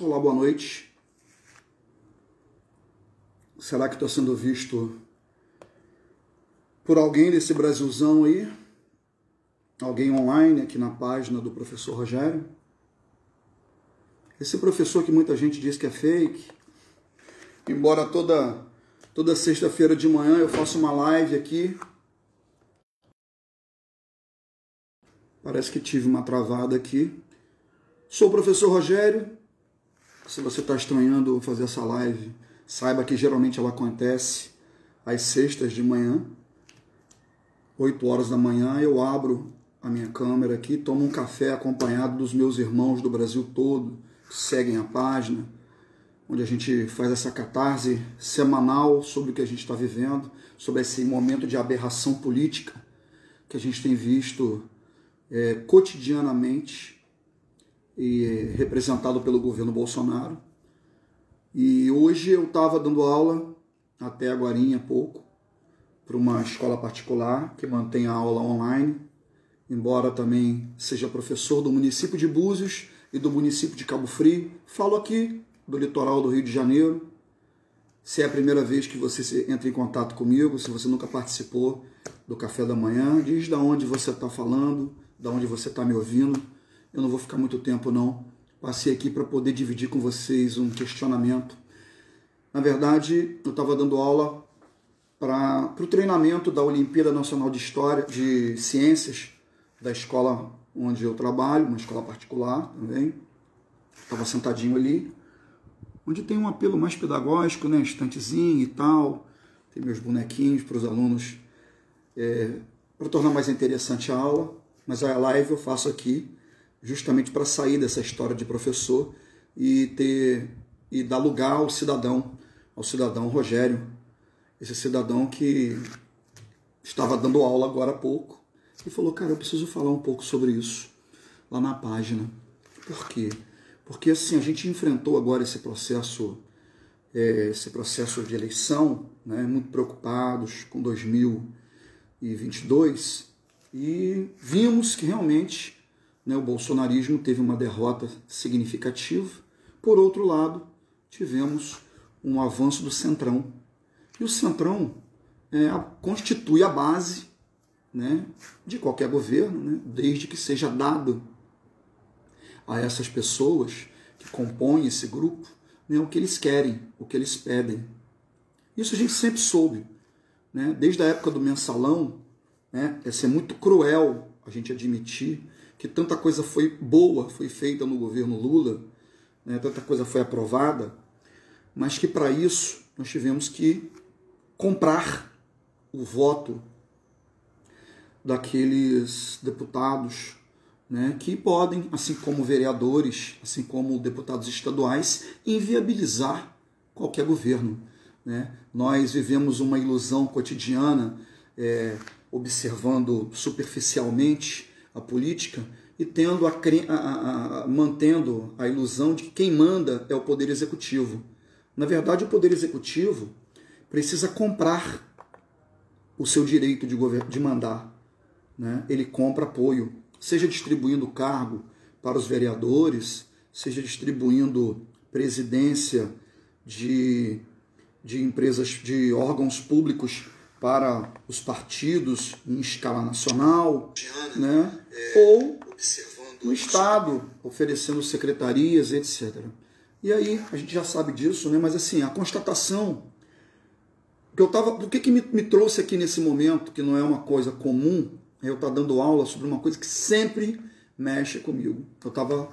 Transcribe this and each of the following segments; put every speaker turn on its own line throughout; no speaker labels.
Olá, boa noite. Será que estou sendo visto por alguém desse Brasilzão aí? Alguém online aqui na página do professor Rogério? Esse professor que muita gente diz que é fake, embora toda toda sexta-feira de manhã eu faço uma live aqui. Parece que tive uma travada aqui. Sou o professor Rogério, se você está estranhando fazer essa live, saiba que geralmente ela acontece às sextas de manhã, 8 horas da manhã, eu abro a minha câmera aqui, tomo um café acompanhado dos meus irmãos do Brasil todo, que seguem a página, onde a gente faz essa catarse semanal sobre o que a gente está vivendo, sobre esse momento de aberração política que a gente tem visto é, cotidianamente e representado pelo governo Bolsonaro. E hoje eu estava dando aula, até agora há pouco, para uma escola particular que mantém a aula online, embora também seja professor do município de Búzios e do município de Cabo Frio. Falo aqui do litoral do Rio de Janeiro. Se é a primeira vez que você entra em contato comigo, se você nunca participou do café da manhã, diz da onde você está falando, da onde você está me ouvindo eu não vou ficar muito tempo não. Passei aqui para poder dividir com vocês um questionamento. Na verdade, eu estava dando aula para o treinamento da Olimpíada Nacional de História, de Ciências, da escola onde eu trabalho, uma escola particular também. Estava sentadinho ali, onde tem um apelo mais pedagógico, né? Estantezinho e tal. Tem meus bonequinhos para os alunos, é, para tornar mais interessante a aula. Mas a live eu faço aqui justamente para sair dessa história de professor e ter e dar lugar ao cidadão, ao cidadão Rogério, esse cidadão que estava dando aula agora há pouco e falou, cara, eu preciso falar um pouco sobre isso lá na página. Por quê? Porque assim a gente enfrentou agora esse processo, é, esse processo de eleição, né, muito preocupados com 2022 e vimos que realmente né, o bolsonarismo teve uma derrota significativa. Por outro lado, tivemos um avanço do Centrão. E o Centrão é, constitui a base né, de qualquer governo, né, desde que seja dado a essas pessoas que compõem esse grupo né, o que eles querem, o que eles pedem. Isso a gente sempre soube. Né? Desde a época do mensalão, né, é ser muito cruel a gente admitir que tanta coisa foi boa, foi feita no governo Lula, né, tanta coisa foi aprovada, mas que para isso nós tivemos que comprar o voto daqueles deputados né, que podem, assim como vereadores, assim como deputados estaduais, inviabilizar qualquer governo. Né? Nós vivemos uma ilusão cotidiana, é, observando superficialmente a política e tendo a, a, a, mantendo a ilusão de que quem manda é o poder executivo. Na verdade, o poder executivo precisa comprar o seu direito de, de mandar. Né? Ele compra apoio, seja distribuindo cargo para os vereadores, seja distribuindo presidência de, de empresas, de órgãos públicos para os partidos em escala nacional, né? ou no Estado, oferecendo secretarias, etc. E aí, a gente já sabe disso, né? mas assim, a constatação que eu tava, o que, que me, me trouxe aqui nesse momento, que não é uma coisa comum, é eu estar tá dando aula sobre uma coisa que sempre mexe comigo. Eu estava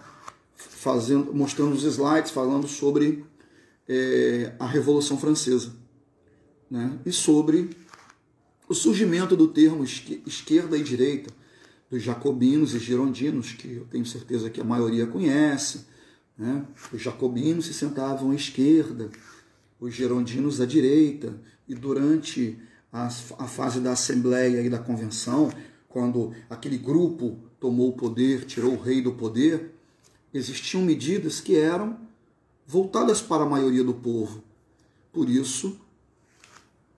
fazendo, mostrando os slides, falando sobre é, a Revolução Francesa. Né? E sobre o surgimento do termo esquerda e direita, dos jacobinos e girondinos, que eu tenho certeza que a maioria conhece. Né? Os jacobinos se sentavam à esquerda, os girondinos à direita, e durante a, a fase da Assembleia e da Convenção, quando aquele grupo tomou o poder, tirou o rei do poder, existiam medidas que eram voltadas para a maioria do povo. Por isso,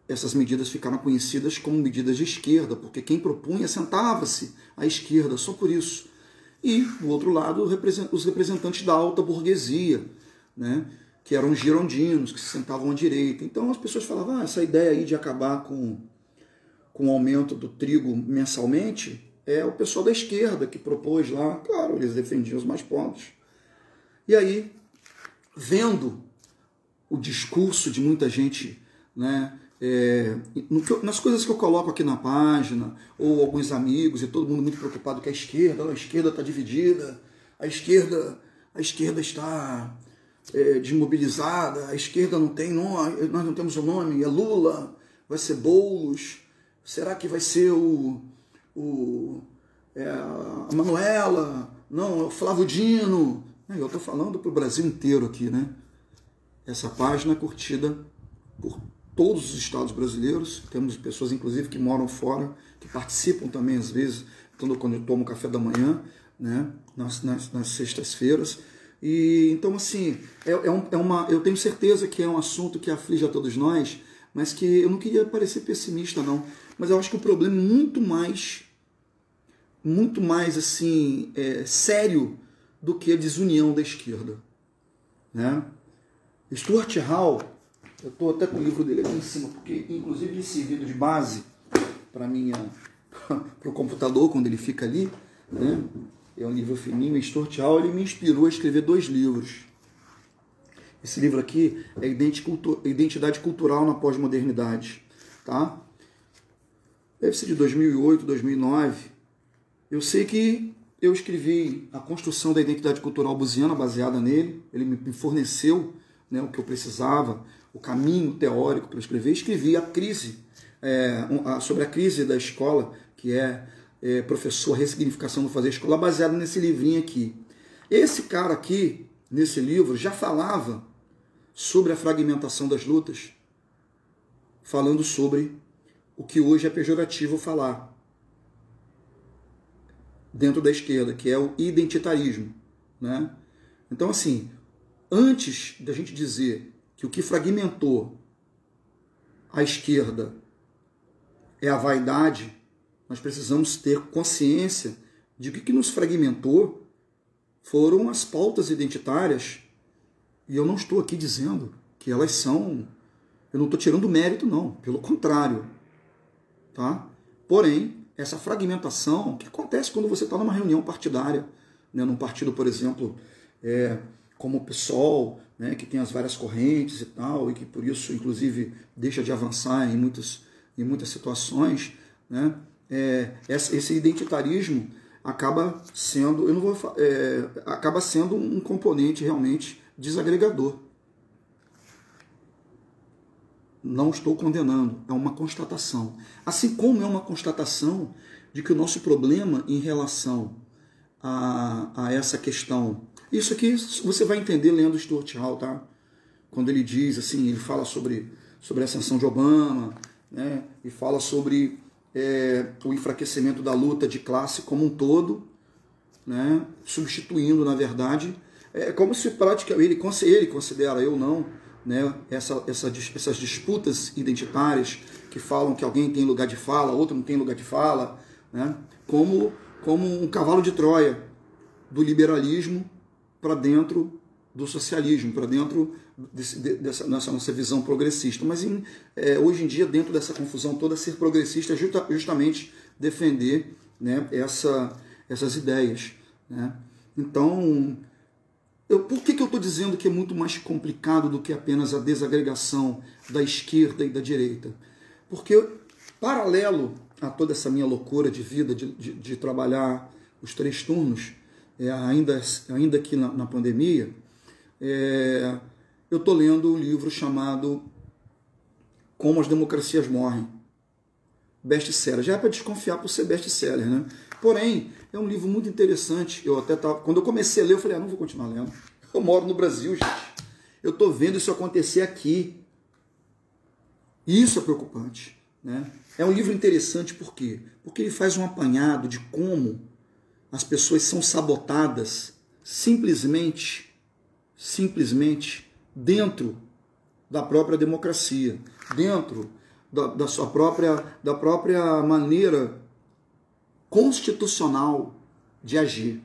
essas medidas ficaram conhecidas como medidas de esquerda, porque quem propunha sentava-se à esquerda, só por isso. E, do outro lado, os representantes da alta burguesia, né? que eram girondinos, que se sentavam à direita. Então as pessoas falavam, ah, essa ideia aí de acabar com, com o aumento do trigo mensalmente é o pessoal da esquerda que propôs lá. Claro, eles defendiam os mais pobres. E aí, vendo o discurso de muita gente, né, é, que, nas coisas que eu coloco aqui na página, ou alguns amigos, e todo mundo muito preocupado que a esquerda, a esquerda está dividida, a esquerda, a esquerda está é, desmobilizada, a esquerda não tem nome, nós não temos o um nome, é Lula, vai ser Boulos, será que vai ser o, o é, a Manuela, não, é o Flávio Dino. É, eu estou falando para o Brasil inteiro aqui, né? Essa página é curtida por todos os estados brasileiros, temos pessoas inclusive que moram fora, que participam também às vezes, quando eu tomo café da manhã, né? nas, nas, nas sextas-feiras. E então assim, é, é, um, é, uma, eu tenho certeza que é um assunto que aflige a todos nós, mas que eu não queria parecer pessimista não, mas eu acho que o problema é muito mais, muito mais assim é, sério do que a desunião da esquerda, né? Stuart Hall, eu estou até com o livro dele aqui em cima, porque inclusive ele serviu de base para minha para o computador quando ele fica ali, né? é um livro fininho, Stuart ele me inspirou a escrever dois livros. Esse livro aqui é Identidade Cultural na Pós-Modernidade. Tá? Deve ser de 2008, 2009. Eu sei que eu escrevi A Construção da Identidade Cultural Buziana, baseada nele. Ele me forneceu né, o que eu precisava, o caminho teórico para escrever. Escrevi A Crise, é, sobre a crise da escola, que é é, professor Ressignificação do Fazer Escolar, baseado nesse livrinho aqui. Esse cara aqui, nesse livro, já falava sobre a fragmentação das lutas, falando sobre o que hoje é pejorativo falar dentro da esquerda, que é o identitarismo. Né? Então, assim, antes da gente dizer que o que fragmentou a esquerda é a vaidade, nós precisamos ter consciência de que o que nos fragmentou foram as pautas identitárias. E eu não estou aqui dizendo que elas são. Eu não estou tirando mérito, não. Pelo contrário. Tá? Porém, essa fragmentação que acontece quando você está numa reunião partidária, né, num partido, por exemplo, é, como o PSOL, né, que tem as várias correntes e tal, e que por isso, inclusive, deixa de avançar em muitas, em muitas situações, né, é, esse identitarismo acaba sendo, eu não vou, é, acaba sendo um componente realmente desagregador. Não estou condenando, é uma constatação. Assim como é uma constatação de que o nosso problema em relação a, a essa questão. Isso aqui você vai entender lendo Stuart Hall, tá? Quando ele diz assim, ele fala sobre, sobre a ascensão de Obama, né? E fala sobre é, o enfraquecimento da luta de classe como um todo, né, substituindo, na verdade, é como se praticamente ele, ele considera, eu não, né, essa, essa, essas disputas identitárias que falam que alguém tem lugar de fala, outro não tem lugar de fala, né, como, como um cavalo de Troia do liberalismo para dentro do socialismo, para dentro desse, dessa, dessa, nossa visão progressista. Mas em, é, hoje em dia, dentro dessa confusão toda, ser progressista é justa, justamente defender né, essa, essas ideias. Né? Então, eu, por que, que eu estou dizendo que é muito mais complicado do que apenas a desagregação da esquerda e da direita? Porque, paralelo a toda essa minha loucura de vida, de, de, de trabalhar os três turnos, é, ainda, ainda aqui na, na pandemia, é, eu estou lendo um livro chamado Como as Democracias Morrem. Best-seller. Já é para desconfiar por ser best-seller, né? Porém, é um livro muito interessante. Eu até tava, quando eu comecei a ler, eu falei, ah, não vou continuar lendo. Eu moro no Brasil, gente. Eu estou vendo isso acontecer aqui. Isso é preocupante, né? É um livro interessante por quê? Porque ele faz um apanhado de como as pessoas são sabotadas simplesmente simplesmente dentro da própria democracia, dentro da, da sua própria, da própria maneira constitucional de agir.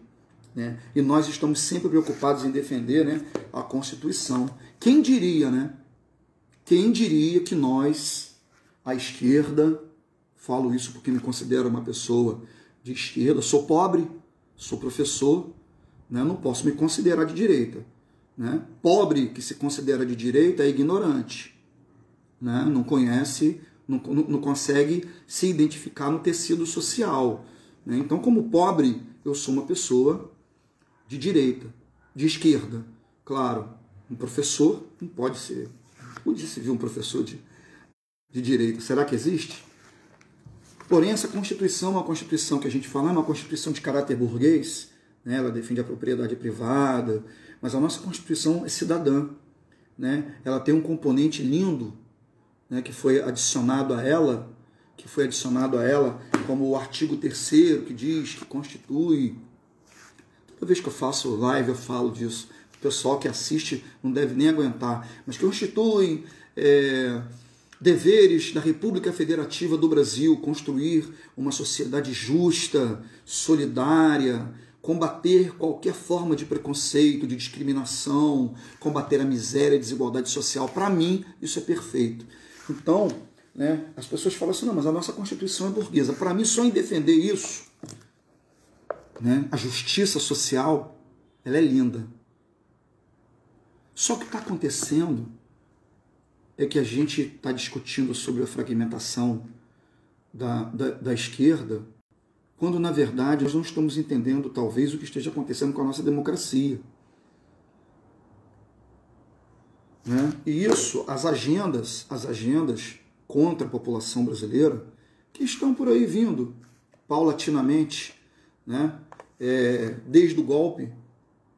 Né? E nós estamos sempre preocupados em defender né, a Constituição. Quem diria, né? Quem diria que nós, a esquerda, falo isso porque me considero uma pessoa de esquerda, sou pobre, sou professor, né? não posso me considerar de direita. Né? Pobre que se considera de direita é ignorante, né? não conhece, não, não consegue se identificar no tecido social. Né? Então, como pobre, eu sou uma pessoa de direita, de esquerda. Claro, um professor não pode ser. Onde se viu um professor de, de direita? Será que existe? Porém, essa Constituição, uma Constituição que a gente fala, é uma Constituição de caráter burguês, né? ela defende a propriedade privada, mas a nossa Constituição é cidadã. Né? Ela tem um componente lindo né, que foi adicionado a ela, que foi adicionado a ela como o artigo 3 que diz que constitui Toda vez que eu faço live eu falo disso. O pessoal que assiste não deve nem aguentar. Mas que constituem é, deveres da República Federativa do Brasil construir uma sociedade justa, solidária, combater qualquer forma de preconceito, de discriminação, combater a miséria a desigualdade social. Para mim, isso é perfeito. Então, né, as pessoas falam assim: não, mas a nossa Constituição é burguesa. Para mim, só em defender isso né? a justiça social, ela é linda. Só que está acontecendo é que a gente está discutindo sobre a fragmentação da, da, da esquerda, quando na verdade nós não estamos entendendo talvez o que esteja acontecendo com a nossa democracia. Né? E isso, as agendas, as agendas contra a população brasileira, que estão por aí vindo paulatinamente, né? é, desde o golpe.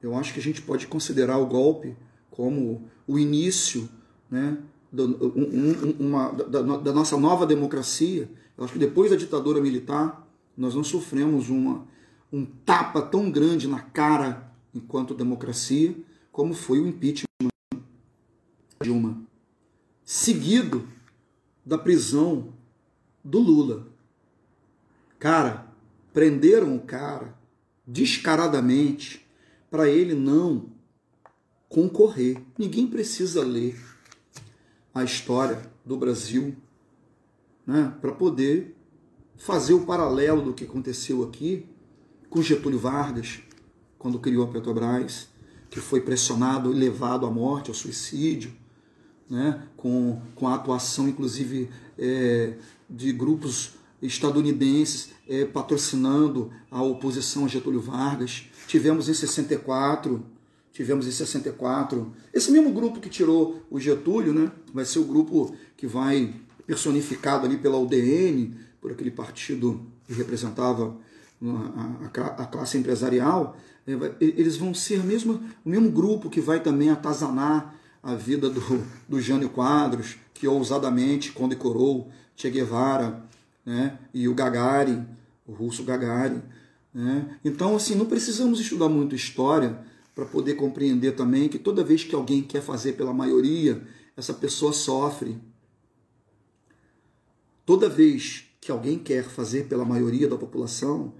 Eu acho que a gente pode considerar o golpe como o início né, um, uma, da, da, nossa nova democracia. Eu acho que depois da ditadura militar, nós não sofremos uma, um tapa tão grande na cara enquanto democracia, como foi o impeachment de Dilma, seguido da prisão do Lula. Cara, prenderam o cara, descaradamente para ele não concorrer. Ninguém precisa ler a história do Brasil né, para poder fazer o paralelo do que aconteceu aqui com Getúlio Vargas, quando criou a Petrobras, que foi pressionado e levado à morte, ao suicídio, né, com, com a atuação, inclusive, é, de grupos estadunidenses é, patrocinando a oposição a Getúlio Vargas. Tivemos em 64, tivemos em 64, esse mesmo grupo que tirou o Getúlio, né, vai ser o grupo que vai personificado ali pela UDN, por aquele partido que representava a, a, a classe empresarial, é, eles vão ser mesmo, o mesmo grupo que vai também atazanar a vida do, do Jânio Quadros, que ousadamente condecorou Che Guevara, né? e o Gagarin, o russo Gagarin. Né? Então, assim, não precisamos estudar muito história para poder compreender também que toda vez que alguém quer fazer pela maioria, essa pessoa sofre. Toda vez que alguém quer fazer pela maioria da população,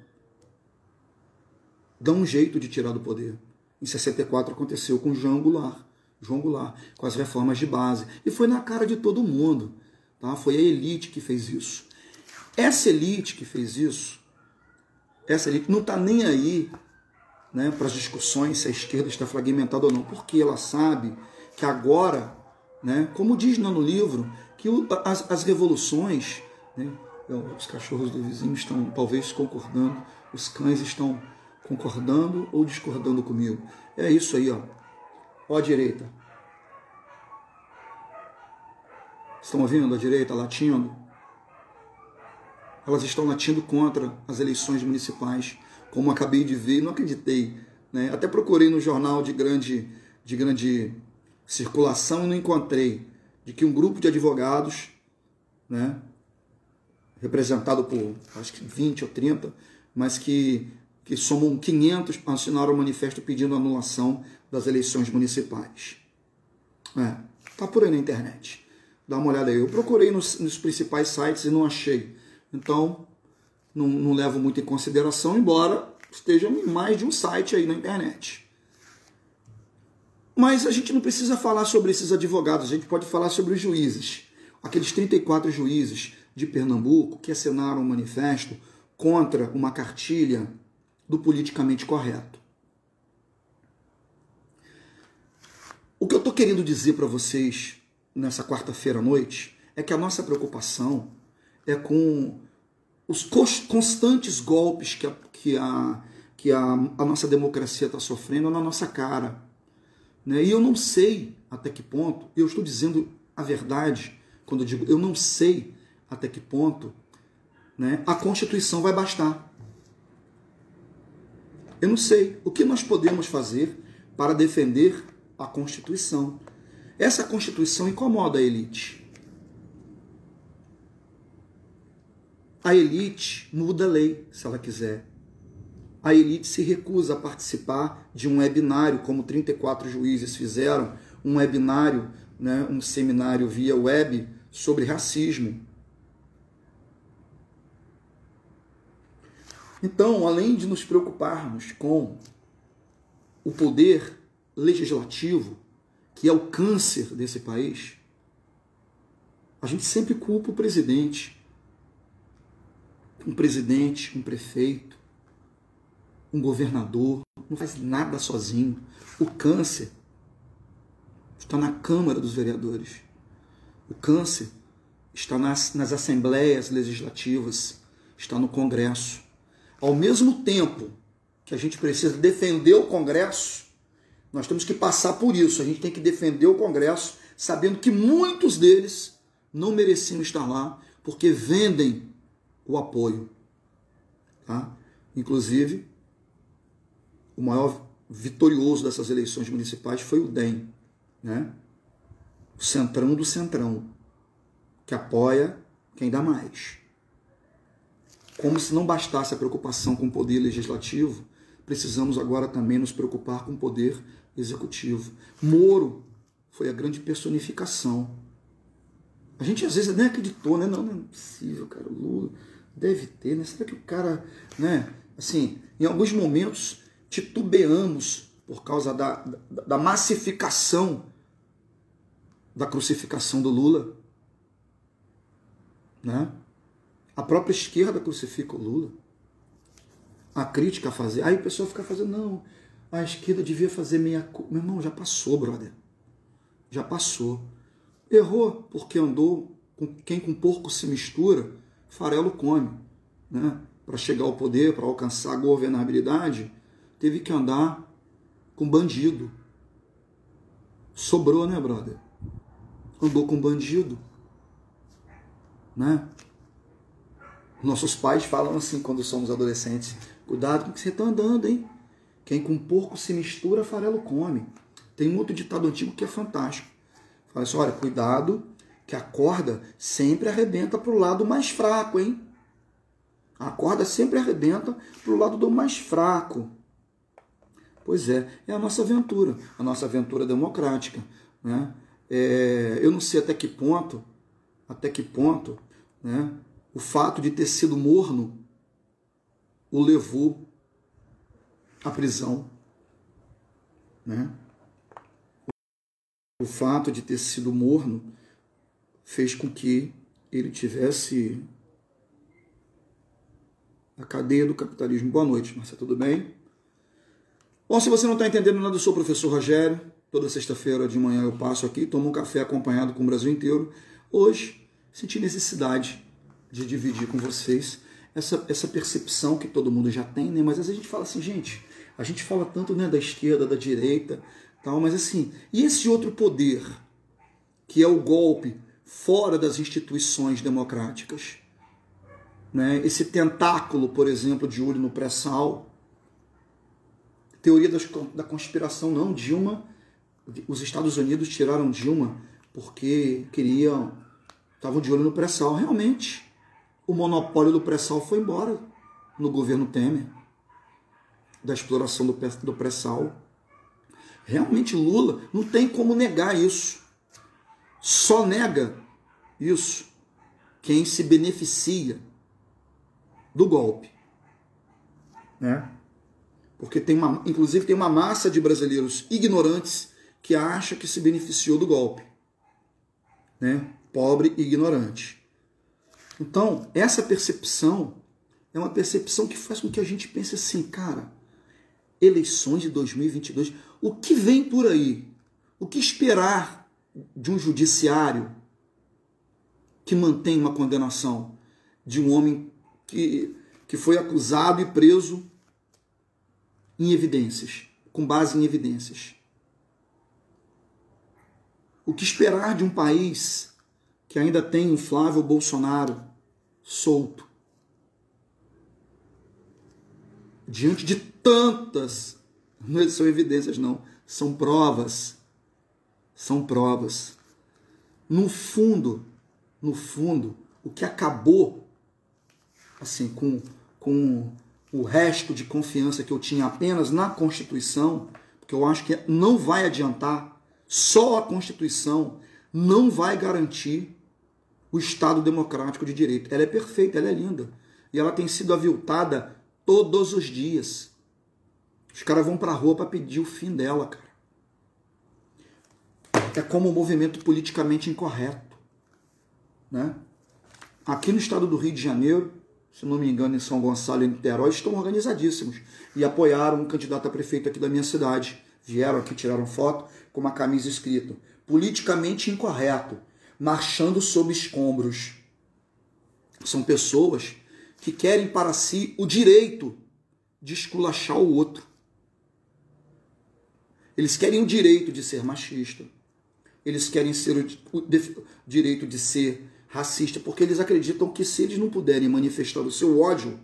dá um jeito de tirar do poder. Em 64 aconteceu com João Goulart, João Goulart, com as reformas de base. E foi na cara de todo mundo. Tá? Foi a elite que fez isso. Essa elite que fez isso, essa elite não está nem aí né, para as discussões se a esquerda está fragmentada ou não, porque ela sabe que agora, né, como diz no livro, que as, as revoluções, né, os cachorros do vizinho estão talvez concordando, os cães estão concordando ou discordando comigo. É isso aí, ó. Ó a direita. Estão ouvindo a direita latindo? elas estão latindo contra as eleições municipais, como acabei de ver, não acreditei. Né? Até procurei no jornal de grande, de grande circulação e não encontrei de que um grupo de advogados, né, representado por acho que 20 ou 30, mas que, que somam 500, assinaram o um manifesto pedindo anulação das eleições municipais. É, tá por aí na internet. Dá uma olhada aí. Eu procurei nos, nos principais sites e não achei. Então, não, não levo muito em consideração, embora estejam em mais de um site aí na internet. Mas a gente não precisa falar sobre esses advogados, a gente pode falar sobre os juízes. Aqueles 34 juízes de Pernambuco que assinaram um manifesto contra uma cartilha do politicamente correto. O que eu estou querendo dizer para vocês nessa quarta-feira à noite é que a nossa preocupação é com os constantes golpes que a, que a, que a, a nossa democracia está sofrendo na nossa cara. Né? E eu não sei até que ponto, eu estou dizendo a verdade quando eu digo eu não sei até que ponto né, a Constituição vai bastar. Eu não sei o que nós podemos fazer para defender a Constituição. Essa Constituição incomoda a elite. A elite muda a lei, se ela quiser. A elite se recusa a participar de um webinário, como 34 juízes fizeram, um webinário, né, um seminário via web sobre racismo. Então, além de nos preocuparmos com o poder legislativo, que é o câncer desse país, a gente sempre culpa o presidente. Um presidente, um prefeito, um governador, não faz nada sozinho. O câncer está na Câmara dos Vereadores. O câncer está nas, nas assembleias legislativas, está no Congresso. Ao mesmo tempo que a gente precisa defender o Congresso, nós temos que passar por isso. A gente tem que defender o Congresso, sabendo que muitos deles não mereciam estar lá, porque vendem o apoio. Tá? Inclusive, o maior vitorioso dessas eleições municipais foi o DEM, né? o centrão do centrão, que apoia quem dá mais. Como se não bastasse a preocupação com o poder legislativo, precisamos agora também nos preocupar com o poder executivo. Moro foi a grande personificação. A gente às vezes nem acreditou, né? Não, não é possível, cara. Lula deve ter, né? Será que o cara, né? Assim, em alguns momentos titubeamos por causa da, da, da massificação da crucificação do Lula, né? A própria esquerda crucifica o Lula. A crítica a fazer. Aí o pessoal fica fazendo, não, a esquerda devia fazer meia. Meu irmão, já passou, brother. Já passou. Errou porque andou com quem com porco se mistura, farelo come. Né? Para chegar ao poder, para alcançar a governabilidade, teve que andar com bandido. Sobrou, né, brother? Andou com bandido. Né? Nossos pais falam assim quando somos adolescentes: cuidado com o que você está andando, hein? Quem com porco se mistura, farelo come. Tem um outro ditado antigo que é fantástico. Fala assim, olha, cuidado, que a corda sempre arrebenta para o lado mais fraco, hein? A corda sempre arrebenta para o lado do mais fraco. Pois é, é a nossa aventura, a nossa aventura democrática. Né? É, eu não sei até que ponto, até que ponto, né, o fato de ter sido morno o levou a prisão. Né? O fato de ter sido morno fez com que ele tivesse a cadeia do capitalismo. Boa noite, Marcia, tudo bem? Bom, se você não está entendendo nada, eu sou o professor Rogério. Toda sexta-feira de manhã eu passo aqui, tomo um café acompanhado com o Brasil inteiro. Hoje, senti necessidade de dividir com vocês essa, essa percepção que todo mundo já tem, né? Mas às vezes a gente fala assim, gente, a gente fala tanto né, da esquerda, da direita, tal, mas assim, e esse outro poder, que é o golpe fora das instituições democráticas? Né? Esse tentáculo, por exemplo, de olho no pré-sal. Teoria das, da conspiração, não. Dilma, os Estados Unidos tiraram Dilma porque queriam, estavam de olho no pré-sal. Realmente, o monopólio do pré-sal foi embora no governo Temer da exploração do pré-sal. Realmente Lula não tem como negar isso. Só nega isso quem se beneficia do golpe. Né? Porque tem uma, inclusive tem uma massa de brasileiros ignorantes que acha que se beneficiou do golpe. Né? Pobre e ignorante. Então, essa percepção é uma percepção que faz com que a gente pense assim, cara, eleições de 2022, o que vem por aí? O que esperar de um judiciário que mantém uma condenação de um homem que, que foi acusado e preso em evidências, com base em evidências? O que esperar de um país que ainda tem um Flávio Bolsonaro solto? Diante de tantas, não são evidências, não, são provas. São provas. No fundo, no fundo, o que acabou assim com, com o resto de confiança que eu tinha apenas na Constituição, porque eu acho que não vai adiantar só a Constituição não vai garantir o Estado democrático de direito. Ela é perfeita, ela é linda. E ela tem sido aviltada todos os dias. Os caras vão para a rua para pedir o fim dela, cara. É como um movimento politicamente incorreto. Né? Aqui no estado do Rio de Janeiro, se não me engano, em São Gonçalo e Niterói, estão organizadíssimos e apoiaram um candidato a prefeito aqui da minha cidade. Vieram aqui, tiraram foto com uma camisa escrita politicamente incorreto, marchando sob escombros. São pessoas que querem para si o direito de esculachar o outro. Eles querem o direito de ser machista. Eles querem ser o, o, direito de ser racista, porque eles acreditam que se eles não puderem manifestar o seu ódio,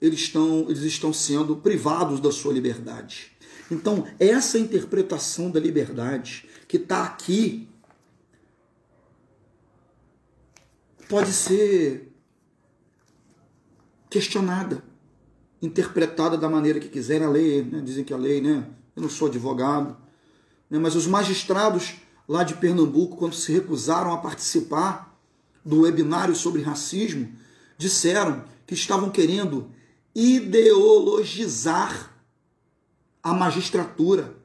eles estão, eles estão sendo privados da sua liberdade. Então, essa interpretação da liberdade que está aqui pode ser questionada, interpretada da maneira que quiserem a lei, né? dizem que a lei, né? Eu não sou advogado, né? mas os magistrados lá de Pernambuco, quando se recusaram a participar do webinário sobre racismo, disseram que estavam querendo ideologizar a magistratura.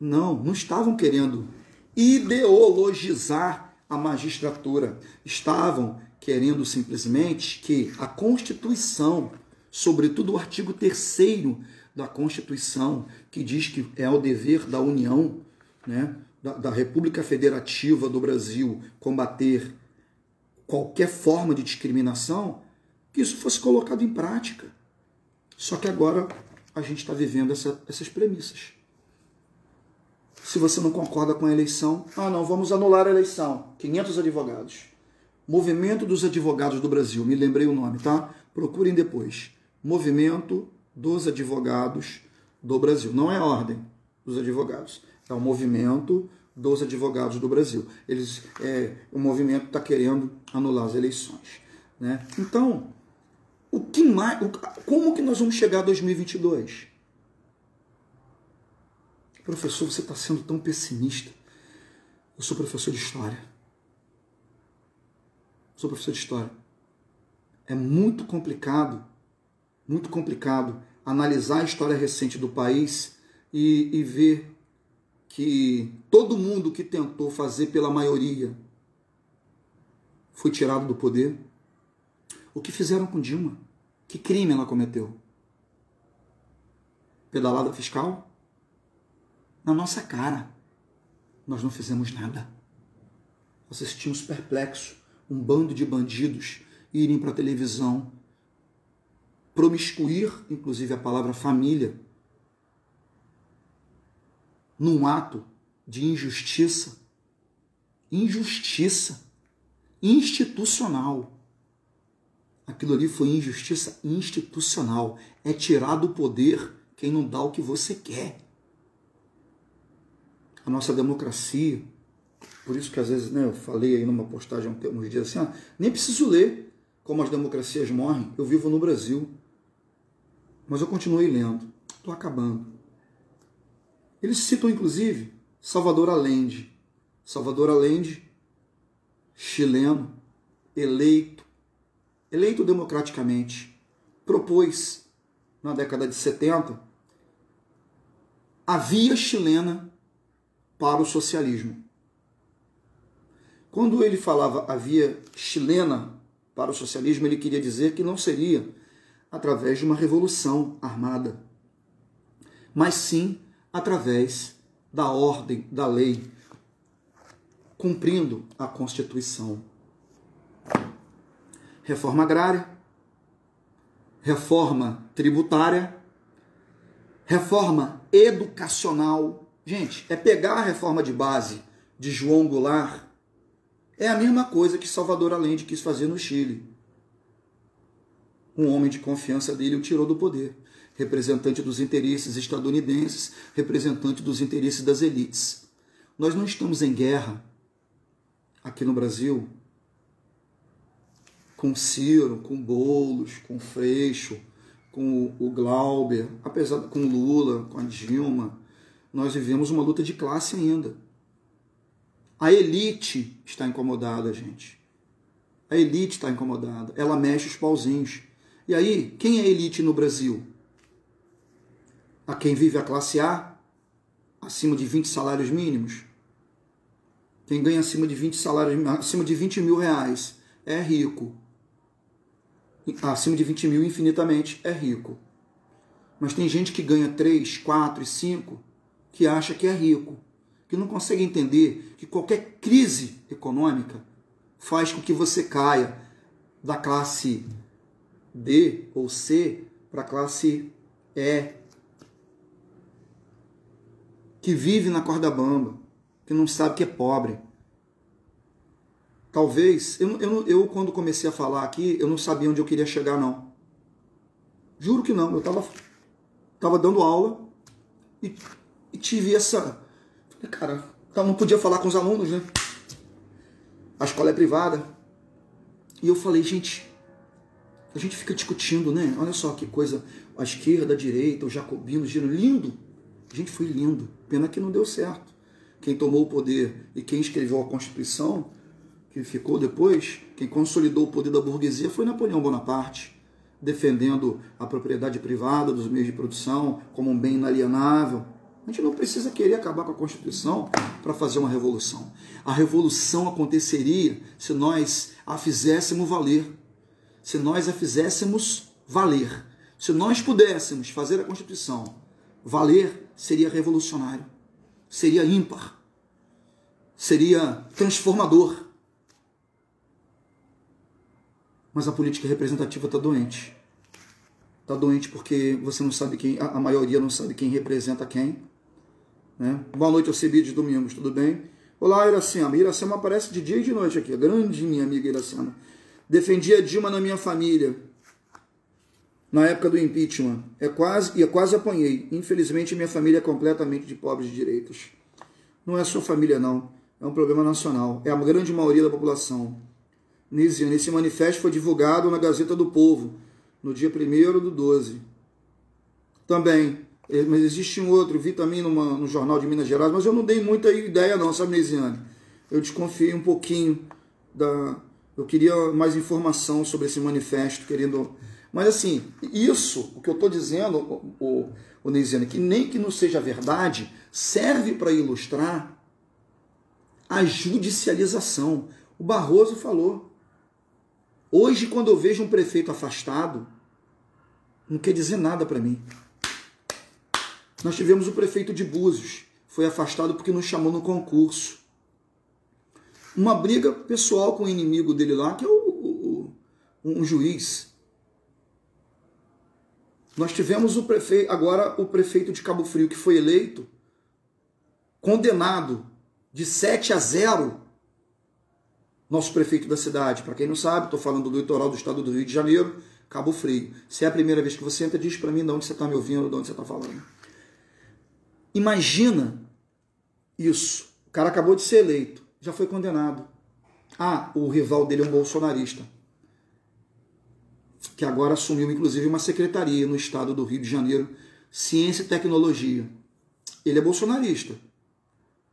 Não, não estavam querendo ideologizar a magistratura. Estavam querendo simplesmente que a Constituição, sobretudo o artigo 3 da Constituição, que diz que é o dever da União, né, da, da República Federativa do Brasil, combater qualquer forma de discriminação, que isso fosse colocado em prática. Só que agora a gente está vivendo essa, essas premissas. Se você não concorda com a eleição, ah não, vamos anular a eleição. 500 advogados. Movimento dos Advogados do Brasil, me lembrei o nome, tá? Procurem depois. Movimento dos Advogados do Brasil. Não é ordem dos advogados, é o movimento dos advogados do Brasil. Eles, é, o movimento está querendo anular as eleições. Né? Então, o que mais, como que nós vamos chegar a 2022? Professor, você está sendo tão pessimista. Eu sou professor de história. Sou professor de história. É muito complicado, muito complicado analisar a história recente do país e, e ver que todo mundo que tentou fazer pela maioria foi tirado do poder o que fizeram com Dilma? Que crime ela cometeu? Pedalada fiscal? Na nossa cara. Nós não fizemos nada. Nós assistimos perplexos um bando de bandidos irem para a televisão promiscuir, inclusive a palavra família, num ato de injustiça, injustiça institucional. Aquilo ali foi injustiça institucional. É tirar do poder quem não dá o que você quer. A nossa democracia, por isso que às vezes né, eu falei aí numa postagem uns dias assim, ah, nem preciso ler como as democracias morrem. Eu vivo no Brasil. Mas eu continuei lendo. Estou acabando. Eles citam, inclusive, Salvador Allende. Salvador Allende, chileno, eleito eleito democraticamente, propôs, na década de 70, a via chilena para o socialismo. Quando ele falava a via chilena para o socialismo, ele queria dizer que não seria através de uma revolução armada, mas sim através da ordem, da lei, cumprindo a Constituição. Reforma agrária, reforma tributária, reforma educacional. Gente, é pegar a reforma de base de João Goulart é a mesma coisa que Salvador Allende quis fazer no Chile. Um homem de confiança dele o tirou do poder. Representante dos interesses estadunidenses, representante dos interesses das elites. Nós não estamos em guerra aqui no Brasil com Ciro, com Boulos, com Freixo, com o Glauber, apesar com Lula, com a Dilma. Nós vivemos uma luta de classe ainda. A elite está incomodada, gente. A elite está incomodada. Ela mexe os pauzinhos. E aí, quem é elite no Brasil? A quem vive a classe A, acima de 20 salários mínimos. Quem ganha acima de 20 salários, acima de 20 mil reais é rico. Acima de 20 mil, infinitamente, é rico. Mas tem gente que ganha 3, 4 e 5 que acha que é rico que não consegue entender que qualquer crise econômica faz com que você caia da classe D ou C para a classe E, que vive na corda bamba, que não sabe que é pobre. Talvez, eu, eu, eu quando comecei a falar aqui, eu não sabia onde eu queria chegar, não. Juro que não. Eu estava tava dando aula e, e tive essa, Cara, então não podia falar com os alunos, né? A escola é privada. E eu falei, gente, a gente fica discutindo, né? Olha só que coisa, a esquerda, a direita, os jacobinos, lindo. Gente foi lindo. Pena que não deu certo. Quem tomou o poder e quem escreveu a Constituição, que ficou depois, quem consolidou o poder da burguesia foi Napoleão Bonaparte, defendendo a propriedade privada dos meios de produção como um bem inalienável. A gente não precisa querer acabar com a Constituição para fazer uma revolução. A revolução aconteceria se nós a fizéssemos valer. Se nós a fizéssemos valer. Se nós pudéssemos fazer a Constituição valer, seria revolucionário. Seria ímpar. Seria transformador. Mas a política representativa está doente. Está doente porque você não sabe quem, a maioria não sabe quem representa quem né? Boa noite, Alcibides Domingos, tudo bem? Olá, Iracema. Iracema aparece de dia e de noite aqui. Grande minha amiga Iracema. Defendi a Dilma na minha família. Na época do impeachment. É quase, e quase apanhei. Infelizmente, minha família é completamente de pobres de direitos. Não é sua família, não. É um problema nacional. É a grande maioria da população. Nisiane, esse manifesto foi divulgado na Gazeta do Povo, no dia 1 do 12. Também, é, mas existe um outro, vi também numa, no Jornal de Minas Gerais, mas eu não dei muita ideia não, sabe, Neisiane? Eu desconfiei um pouquinho da... Eu queria mais informação sobre esse manifesto, querendo... Mas assim, isso, o que eu estou dizendo, o, o, o Neisiane, que nem que não seja verdade, serve para ilustrar a judicialização. O Barroso falou. Hoje, quando eu vejo um prefeito afastado, não quer dizer nada para mim. Nós tivemos o prefeito de Búzios, foi afastado porque nos chamou no concurso. Uma briga pessoal com o inimigo dele lá, que é o, o, um juiz. Nós tivemos o prefeito, agora o prefeito de Cabo Frio, que foi eleito, condenado de 7 a 0. Nosso prefeito da cidade, para quem não sabe, estou falando do litoral do estado do Rio de Janeiro, Cabo Frio. Se é a primeira vez que você entra, diz para mim de onde você está me ouvindo, de onde você está falando. Imagina isso. O cara acabou de ser eleito, já foi condenado. Ah, o rival dele é um bolsonarista. Que agora assumiu, inclusive, uma secretaria no estado do Rio de Janeiro, Ciência e Tecnologia. Ele é bolsonarista,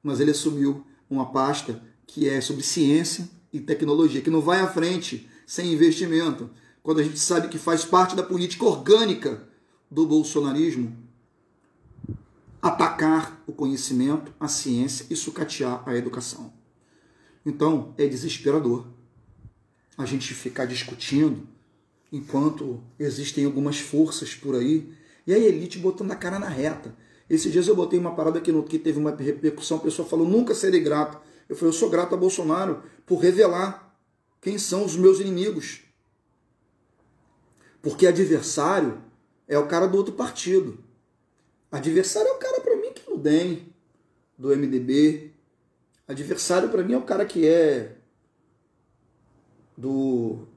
mas ele assumiu uma pasta que é sobre ciência e tecnologia, que não vai à frente sem investimento. Quando a gente sabe que faz parte da política orgânica do bolsonarismo, atacar o conhecimento, a ciência e sucatear a educação. Então, é desesperador a gente ficar discutindo enquanto existem algumas forças por aí e a elite botando a cara na reta. Esses dias eu botei uma parada aqui no que teve uma repercussão, a pessoa falou: nunca serei grato. Eu falei: eu sou grato a Bolsonaro por revelar quem são os meus inimigos. Porque adversário é o cara do outro partido. Adversário é o cara para mim que é o DEM, do MDB. Adversário para mim é o cara que é do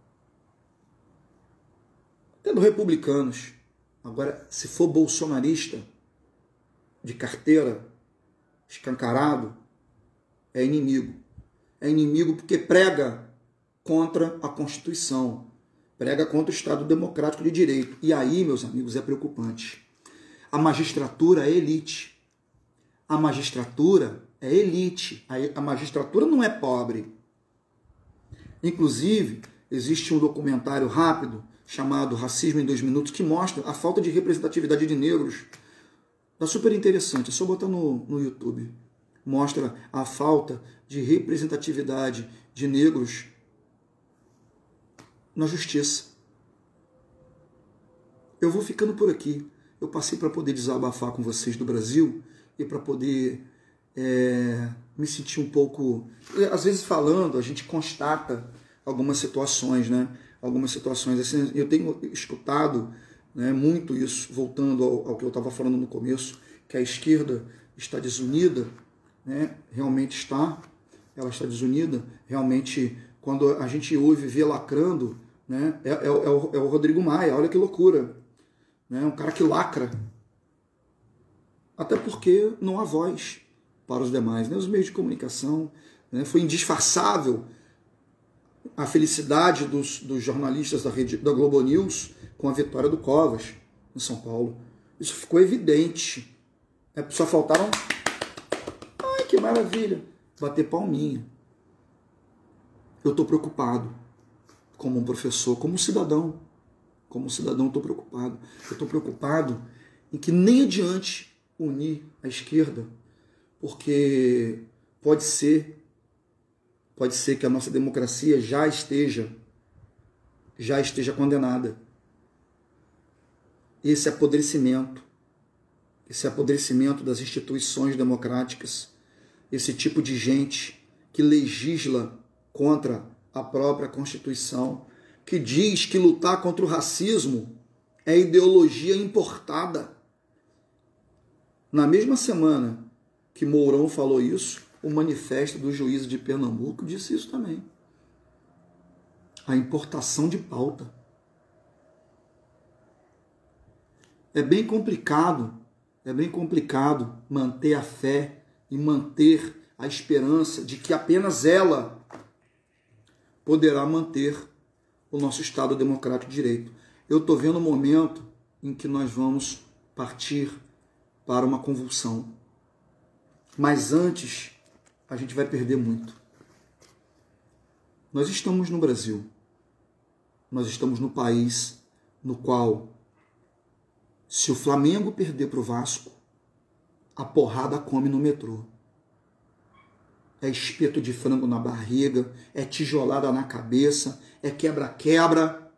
até do republicanos. Agora, se for bolsonarista de carteira, escancarado, é inimigo. É inimigo porque prega contra a Constituição, prega contra o Estado Democrático de Direito. E aí, meus amigos, é preocupante. A magistratura é elite. A magistratura é elite. A magistratura não é pobre. Inclusive, existe um documentário rápido chamado Racismo em Dois Minutos que mostra a falta de representatividade de negros. Tá super interessante, é só botar no, no YouTube. Mostra a falta de representatividade de negros na justiça. Eu vou ficando por aqui. Eu passei para poder desabafar com vocês do Brasil e para poder é, me sentir um pouco. Às vezes, falando, a gente constata algumas situações, né? Algumas situações. Assim, eu tenho escutado né, muito isso, voltando ao, ao que eu estava falando no começo, que a esquerda está desunida, né? realmente está, ela está desunida, realmente quando a gente ouve ver lacrando, né, é, é, é, o, é o Rodrigo Maia, olha que loucura. Né, um cara que lacra. Até porque não há voz para os demais. Né? Os meios de comunicação né, foi indisfarçável a felicidade dos, dos jornalistas da, rede, da Globo News com a vitória do Covas em São Paulo. Isso ficou evidente. É, só faltaram. Ai, que maravilha! Bater palminha. Eu estou preocupado como um professor, como um cidadão. Como um cidadão, estou preocupado. Eu estou preocupado em que nem adiante unir a esquerda, porque pode ser, pode ser que a nossa democracia já esteja, já esteja condenada. Esse apodrecimento, esse apodrecimento das instituições democráticas, esse tipo de gente que legisla contra a própria Constituição, que diz que lutar contra o racismo é ideologia importada. Na mesma semana que Mourão falou isso, o manifesto do juiz de Pernambuco disse isso também. A importação de pauta. É bem complicado, é bem complicado manter a fé e manter a esperança de que apenas ela poderá manter o nosso Estado democrático de direito. Eu estou vendo o um momento em que nós vamos partir para uma convulsão. Mas antes, a gente vai perder muito. Nós estamos no Brasil. Nós estamos no país no qual, se o Flamengo perder para o Vasco, a porrada come no metrô é espeto de frango na barriga, é tijolada na cabeça, é quebra-quebra.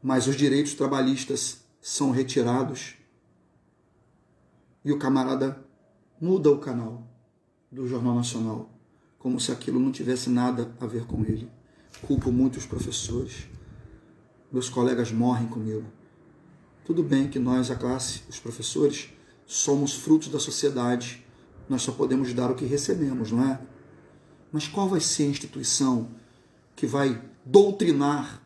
Mas os direitos trabalhistas são retirados e o camarada muda o canal do Jornal Nacional, como se aquilo não tivesse nada a ver com ele. Culpo muito os professores. Meus colegas morrem comigo. Tudo bem que nós, a classe, os professores, somos frutos da sociedade nós só podemos dar o que recebemos, não é? Mas qual vai ser a instituição que vai doutrinar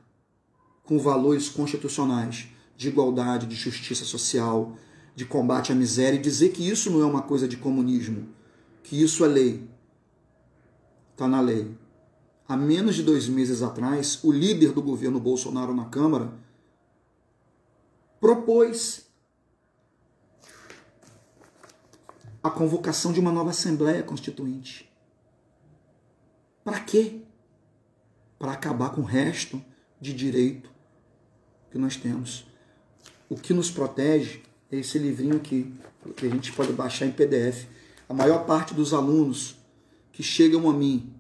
com valores constitucionais de igualdade, de justiça social, de combate à miséria e dizer que isso não é uma coisa de comunismo, que isso é lei? Está na lei. Há menos de dois meses atrás, o líder do governo Bolsonaro na Câmara propôs a convocação de uma nova Assembleia Constituinte. Para quê? Para acabar com o resto de direito que nós temos. O que nos protege esse livrinho aqui, que a gente pode baixar em PDF. A maior parte dos alunos que chegam a mim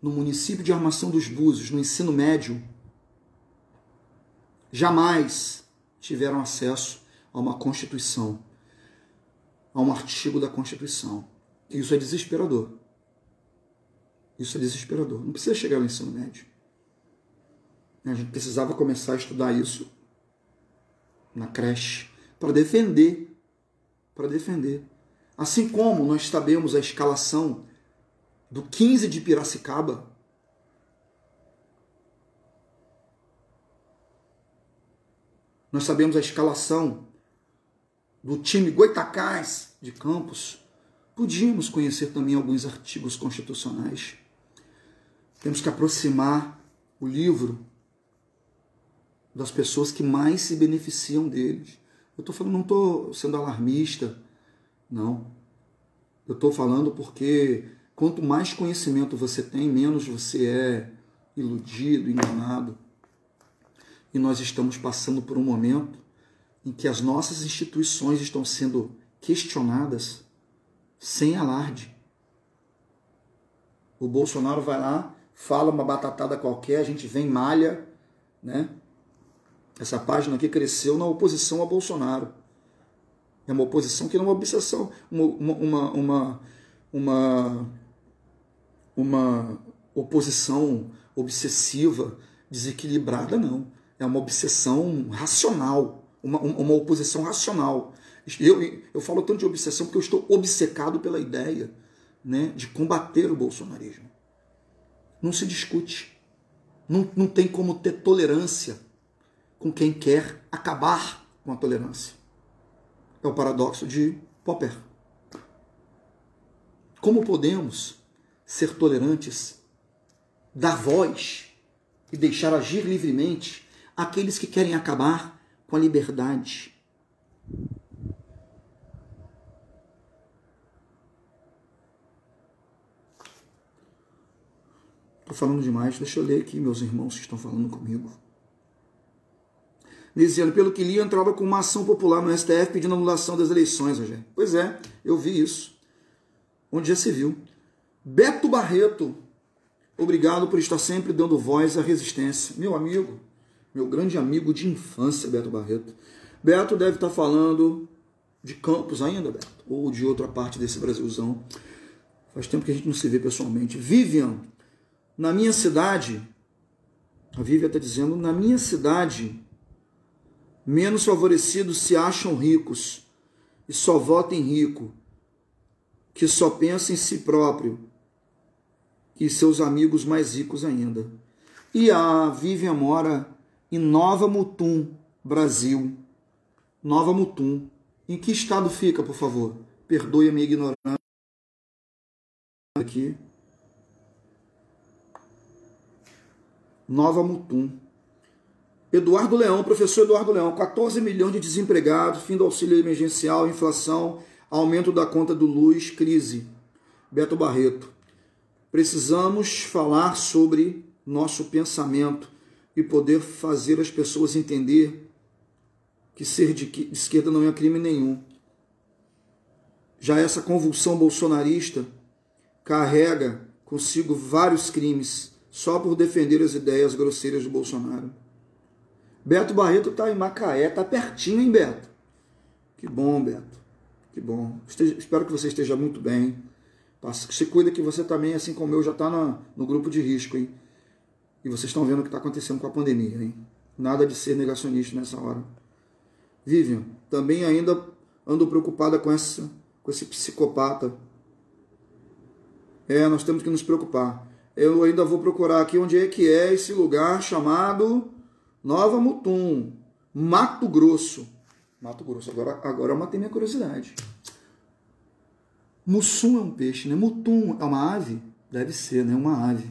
no município de Armação dos Búzios, no ensino médio, jamais tiveram acesso a uma Constituição, a um artigo da Constituição. Isso é desesperador. Isso é desesperador. Não precisa chegar ao ensino médio. A gente precisava começar a estudar isso na creche para defender, para defender. Assim como nós sabemos a escalação do 15 de Piracicaba, nós sabemos a escalação do time Goitacás de Campos, podíamos conhecer também alguns artigos constitucionais. Temos que aproximar o livro das pessoas que mais se beneficiam deles. Eu estou falando, não estou sendo alarmista, não. Eu estou falando porque quanto mais conhecimento você tem, menos você é iludido, enganado. E nós estamos passando por um momento em que as nossas instituições estão sendo questionadas sem alarde. O Bolsonaro vai lá, fala uma batatada qualquer, a gente vem malha, né? Essa página aqui cresceu na oposição a Bolsonaro. É uma oposição que não é uma obsessão, uma, uma, uma, uma, uma oposição obsessiva, desequilibrada, não. É uma obsessão racional, uma, uma oposição racional. Eu, eu falo tanto de obsessão porque eu estou obcecado pela ideia né, de combater o bolsonarismo. Não se discute. Não, não tem como ter tolerância com quem quer acabar com a tolerância. É o paradoxo de Popper. Como podemos ser tolerantes, dar voz e deixar agir livremente aqueles que querem acabar com a liberdade? Estou falando demais, deixa eu ler aqui meus irmãos que estão falando comigo dizendo, pelo que li, entrava com uma ação popular no STF pedindo anulação das eleições, Rogério. Pois é, eu vi isso. Onde já se viu. Beto Barreto, obrigado por estar sempre dando voz à resistência. Meu amigo, meu grande amigo de infância, Beto Barreto. Beto deve estar falando de Campos ainda, Beto, ou de outra parte desse Brasilzão. Faz tempo que a gente não se vê pessoalmente. Vivian, na minha cidade, a Vivian está dizendo, na minha cidade, Menos favorecidos se acham ricos e só votam em rico, que só pensa em si próprio e seus amigos mais ricos ainda. E a Vivian mora em Nova Mutum, Brasil. Nova Mutum. Em que estado fica, por favor? Perdoe a minha ignorância aqui. Nova Mutum. Eduardo Leão, professor Eduardo Leão, 14 milhões de desempregados, fim do auxílio emergencial, inflação, aumento da conta do luz, crise. Beto Barreto. Precisamos falar sobre nosso pensamento e poder fazer as pessoas entender que ser de esquerda não é crime nenhum. Já essa convulsão bolsonarista carrega consigo vários crimes só por defender as ideias grosseiras do Bolsonaro. Beto Barreto está em Macaé, está pertinho, hein, Beto? Que bom, Beto. Que bom. Esteja, espero que você esteja muito bem. Se cuida que você também, assim como eu, já está no grupo de risco, hein? E vocês estão vendo o que está acontecendo com a pandemia, hein? Nada de ser negacionista nessa hora. Vivian, também ainda ando preocupada com, essa, com esse psicopata. É, nós temos que nos preocupar. Eu ainda vou procurar aqui onde é que é esse lugar chamado Nova Mutum, Mato Grosso. Mato Grosso, agora, agora eu matei minha curiosidade. Mussum é um peixe, né? Mutum é uma ave? Deve ser, né? Uma ave.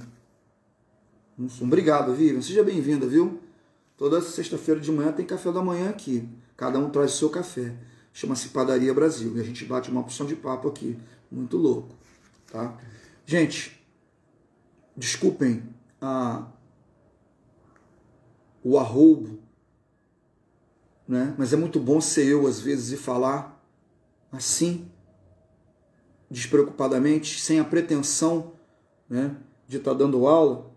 Mussum. Obrigado, Vivian. Seja bem-vinda, viu? Toda sexta-feira de manhã tem café da manhã aqui. Cada um traz o seu café. Chama-se Padaria Brasil. E a gente bate uma opção de papo aqui. Muito louco. Tá? Gente, desculpem a o arroubo né? mas é muito bom ser eu às vezes e falar assim, despreocupadamente, sem a pretensão né, de estar tá dando aula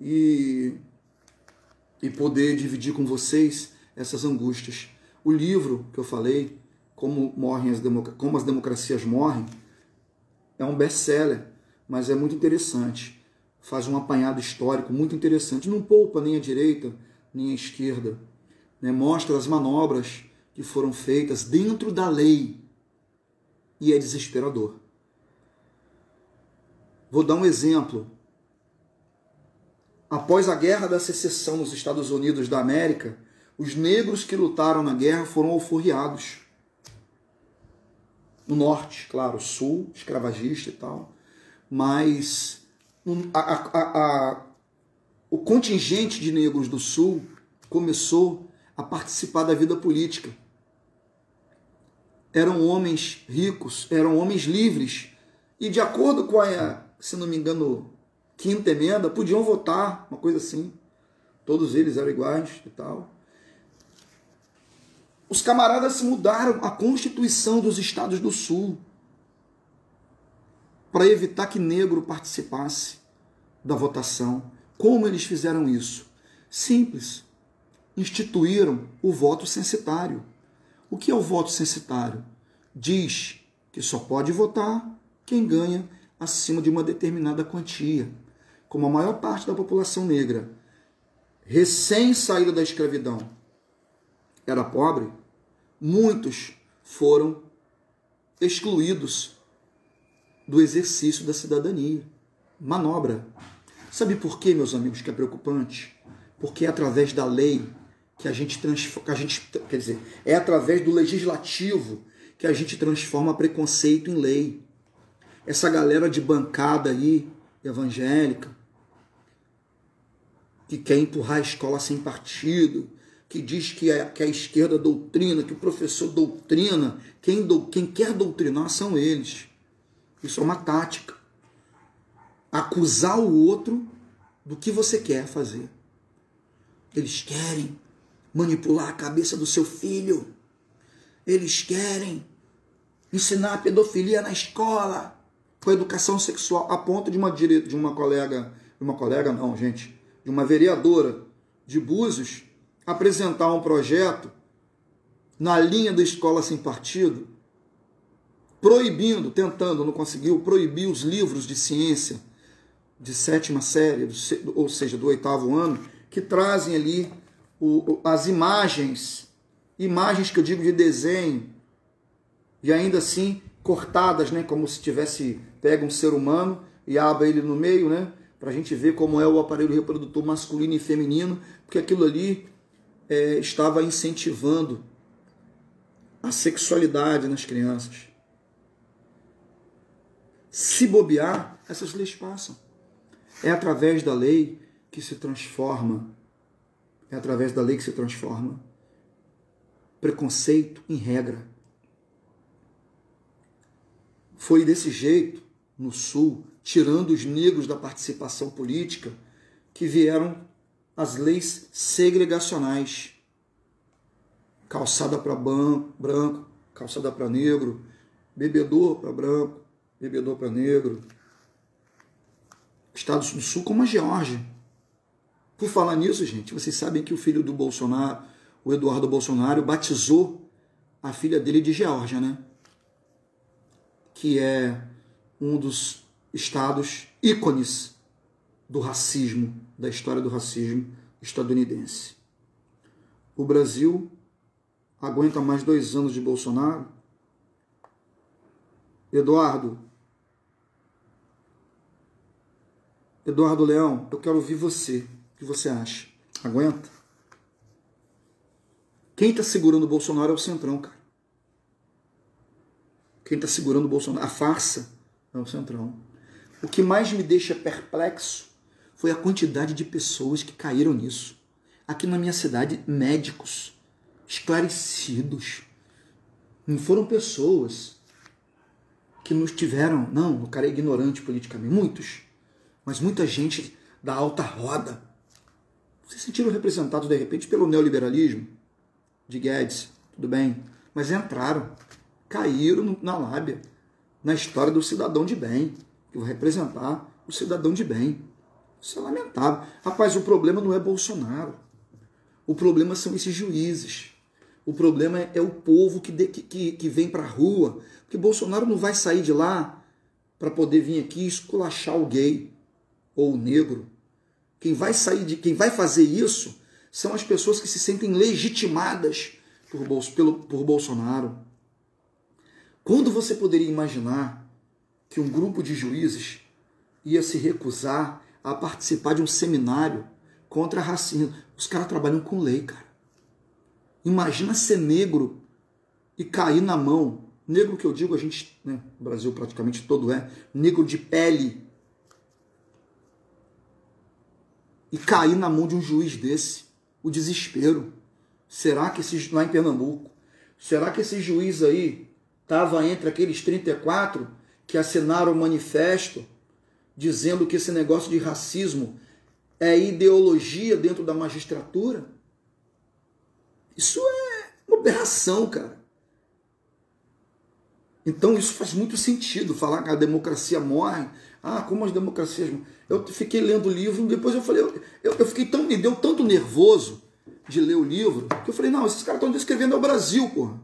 e, e poder dividir com vocês essas angústias. O livro que eu falei, Como, morrem as, Como as Democracias Morrem, é um best-seller, mas é muito interessante. Faz um apanhado histórico muito interessante. Não poupa nem a direita, nem a esquerda. Né? Mostra as manobras que foram feitas dentro da lei. E é desesperador. Vou dar um exemplo. Após a Guerra da Secessão nos Estados Unidos da América, os negros que lutaram na guerra foram alforriados. No norte, claro, sul, escravagista e tal. Mas a, a, a, o contingente de negros do sul começou a participar da vida política. Eram homens ricos, eram homens livres. E de acordo com a, se não me engano, quinta emenda, podiam votar, uma coisa assim. Todos eles eram iguais e tal. Os camaradas mudaram a Constituição dos Estados do Sul para evitar que negro participasse da votação. Como eles fizeram isso? Simples. Instituíram o voto censitário. O que é o voto censitário? Diz que só pode votar quem ganha acima de uma determinada quantia. Como a maior parte da população negra, recém saída da escravidão, era pobre, muitos foram excluídos do exercício da cidadania. Manobra. Sabe por quê, meus amigos, que é preocupante? Porque é através da lei que a gente transforma, a gente, quer dizer, é através do legislativo que a gente transforma preconceito em lei essa galera de bancada aí, evangélica, que quer empurrar a escola sem partido, que diz que, é, que a esquerda doutrina, que o professor doutrina, quem, do, quem quer doutrinar são eles. Isso é uma tática. Acusar o outro do que você quer fazer. Eles querem manipular a cabeça do seu filho. Eles querem ensinar a pedofilia na escola com educação sexual a ponto de uma, de uma colega, de uma colega não, gente, de uma vereadora de Búzios apresentar um projeto na linha da escola sem partido, proibindo, tentando, não conseguiu, proibir os livros de ciência de sétima série, ou seja, do oitavo ano, que trazem ali o, as imagens, imagens que eu digo de desenho, e ainda assim cortadas, né, como se tivesse pega um ser humano e abre ele no meio, né, para a gente ver como é o aparelho reprodutor masculino e feminino, porque aquilo ali é, estava incentivando a sexualidade nas crianças. Se bobear, essas leis passam. É através da lei que se transforma, é através da lei que se transforma preconceito em regra. Foi desse jeito no Sul, tirando os negros da participação política, que vieram as leis segregacionais. Calçada para branco, calçada para negro, bebedor para branco, bebedor para negro. Estados do Sul como a Geórgia. Por falar nisso, gente, vocês sabem que o filho do Bolsonaro, o Eduardo Bolsonaro, batizou a filha dele de Geórgia, né? que é um dos estados ícones do racismo, da história do racismo estadunidense. O Brasil aguenta mais dois anos de Bolsonaro? Eduardo, Eduardo Leão, eu quero ouvir você. O que você acha? Aguenta? Quem está segurando o Bolsonaro é o Centrão, cara. Quem está segurando o Bolsonaro, a farsa, é o Centrão. O que mais me deixa perplexo foi a quantidade de pessoas que caíram nisso. Aqui na minha cidade, médicos esclarecidos. Não foram pessoas que nos tiveram. Não, o cara é ignorante politicamente. Muitos. Mas muita gente da alta roda se sentiram representados de repente pelo neoliberalismo. de Guedes, tudo bem, mas entraram, caíram na lábia, na história do cidadão de bem, que vai representar o cidadão de bem. Isso é lamentável. Rapaz, o problema não é Bolsonaro. O problema são esses juízes. O problema é o povo que, de, que, que vem para a rua. Porque Bolsonaro não vai sair de lá para poder vir aqui esculachar o gay ou negro. Quem vai sair de, quem vai fazer isso são as pessoas que se sentem legitimadas por, pelo, por Bolsonaro. Quando você poderia imaginar que um grupo de juízes ia se recusar a participar de um seminário contra racismo? Os caras trabalham com lei, cara. Imagina ser negro e cair na mão. Negro que eu digo, a gente, né, o Brasil praticamente todo é, negro de pele. E cair na mão de um juiz desse. O desespero. Será que esse, lá em Pernambuco, será que esse juiz aí estava entre aqueles 34 que assinaram o manifesto dizendo que esse negócio de racismo é ideologia dentro da magistratura? Isso é uma aberração, cara. Então isso faz muito sentido, falar que a democracia morre. Ah, como as democracias. Eu fiquei lendo o livro, depois eu falei, eu, eu fiquei tão, me deu tanto nervoso de ler o livro, que eu falei, não, esses caras estão descrevendo o Brasil, porra.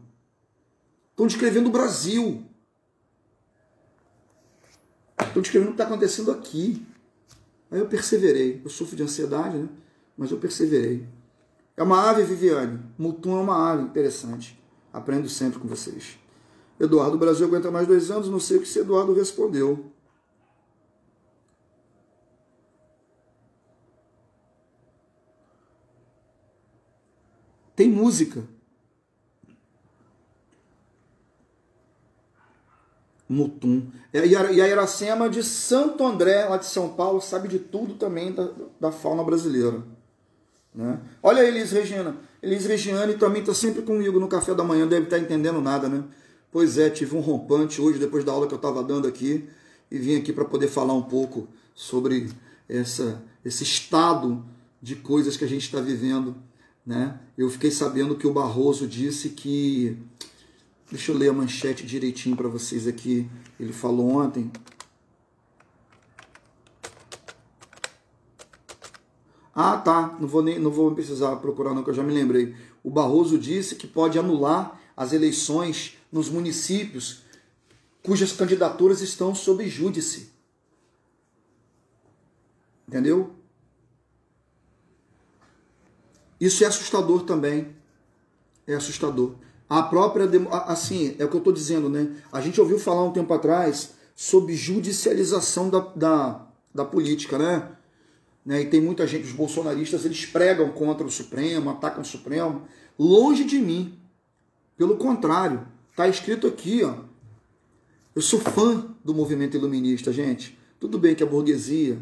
Estão descrevendo o Brasil. Estão descrevendo o que está acontecendo aqui. Aí eu perseverei. Eu sofro de ansiedade, né? Mas eu perseverei. É uma ave, Viviane. Mutum é uma ave interessante. Aprendo sempre com vocês. Eduardo, o Brasil aguenta mais dois anos, não sei o que esse Eduardo respondeu. Tem música. Mutum. E a Iracema de Santo André, lá de São Paulo, sabe de tudo também da, da fauna brasileira. Né? Olha a Elis Regina. Elis Regiane também está sempre comigo no café da manhã, deve estar tá entendendo nada, né? Pois é, tive um rompante hoje, depois da aula que eu estava dando aqui, e vim aqui para poder falar um pouco sobre essa, esse estado de coisas que a gente está vivendo. Né? Eu fiquei sabendo que o Barroso disse que Deixa eu ler a manchete direitinho para vocês aqui. Ele falou ontem. Ah, tá. Não vou, nem, não vou precisar procurar, não, que eu já me lembrei. O Barroso disse que pode anular as eleições nos municípios cujas candidaturas estão sob júdice. Entendeu? Isso é assustador também. É assustador. A própria, assim, é o que eu estou dizendo, né? A gente ouviu falar um tempo atrás sobre judicialização da, da, da política, né? né? E tem muita gente, os bolsonaristas, eles pregam contra o Supremo, atacam o Supremo. Longe de mim. Pelo contrário, tá escrito aqui, ó. Eu sou fã do movimento iluminista, gente. Tudo bem que a burguesia,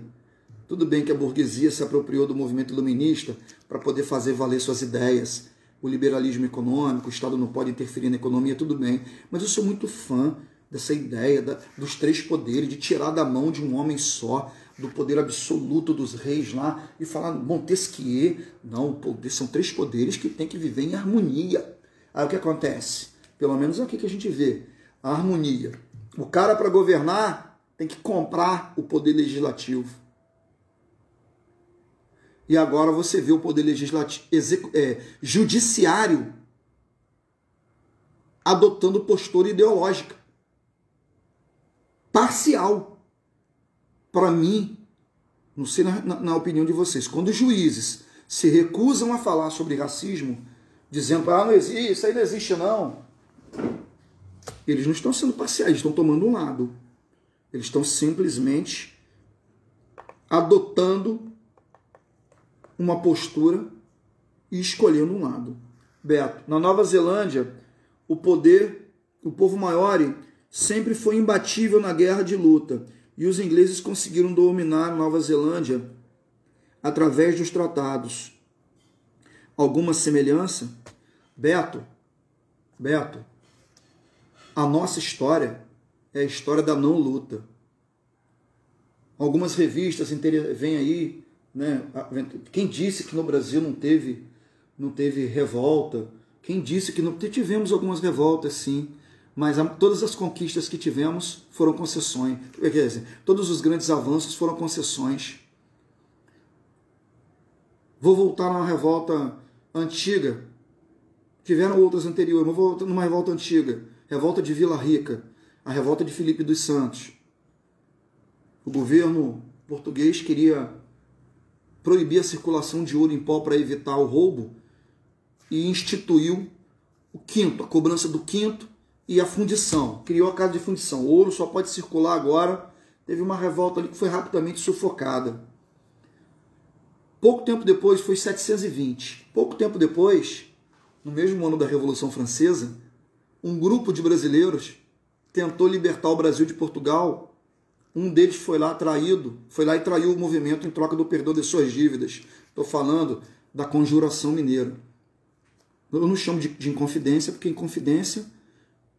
tudo bem que a burguesia se apropriou do movimento iluminista para poder fazer valer suas ideias o liberalismo econômico, o Estado não pode interferir na economia, tudo bem. Mas eu sou muito fã dessa ideia da, dos três poderes, de tirar da mão de um homem só, do poder absoluto dos reis lá, e falar Montesquieu. Não, são três poderes que têm que viver em harmonia. Aí o que acontece? Pelo menos é aqui que a gente vê a harmonia. O cara, para governar, tem que comprar o poder legislativo. E agora você vê o poder legislativo, é, judiciário adotando postura ideológica parcial. Para mim, não sei na, na, na, opinião de vocês, quando os juízes se recusam a falar sobre racismo, dizendo ah, não existe, isso aí não existe não, eles não estão sendo parciais, estão tomando um lado. Eles estão simplesmente adotando uma postura e escolhendo um lado. Beto, na Nova Zelândia, o poder, o povo Maori sempre foi imbatível na guerra de luta e os ingleses conseguiram dominar Nova Zelândia através dos tratados. Alguma semelhança? Beto, Beto, a nossa história é a história da não luta. Algumas revistas vêm aí né? Quem disse que no Brasil não teve, não teve revolta, Quem disse que não tivemos algumas revoltas, sim, mas todas as conquistas que tivemos foram concessões. Quer dizer, todos os grandes avanços foram concessões. Vou voltar numa revolta antiga. Tiveram outras anteriores, mas vou voltar numa revolta antiga. Revolta de Vila Rica, a revolta de Felipe dos Santos. O governo português queria proibir a circulação de ouro em pó para evitar o roubo e instituiu o quinto, a cobrança do quinto e a fundição. Criou a casa de fundição. O ouro só pode circular agora. Teve uma revolta ali que foi rapidamente sufocada. Pouco tempo depois, foi 720. Pouco tempo depois, no mesmo ano da Revolução Francesa, um grupo de brasileiros tentou libertar o Brasil de Portugal. Um deles foi lá traído, foi lá e traiu o movimento em troca do perdão de suas dívidas. Estou falando da conjuração mineira. Eu não chamo de, de inconfidência, porque inconfidência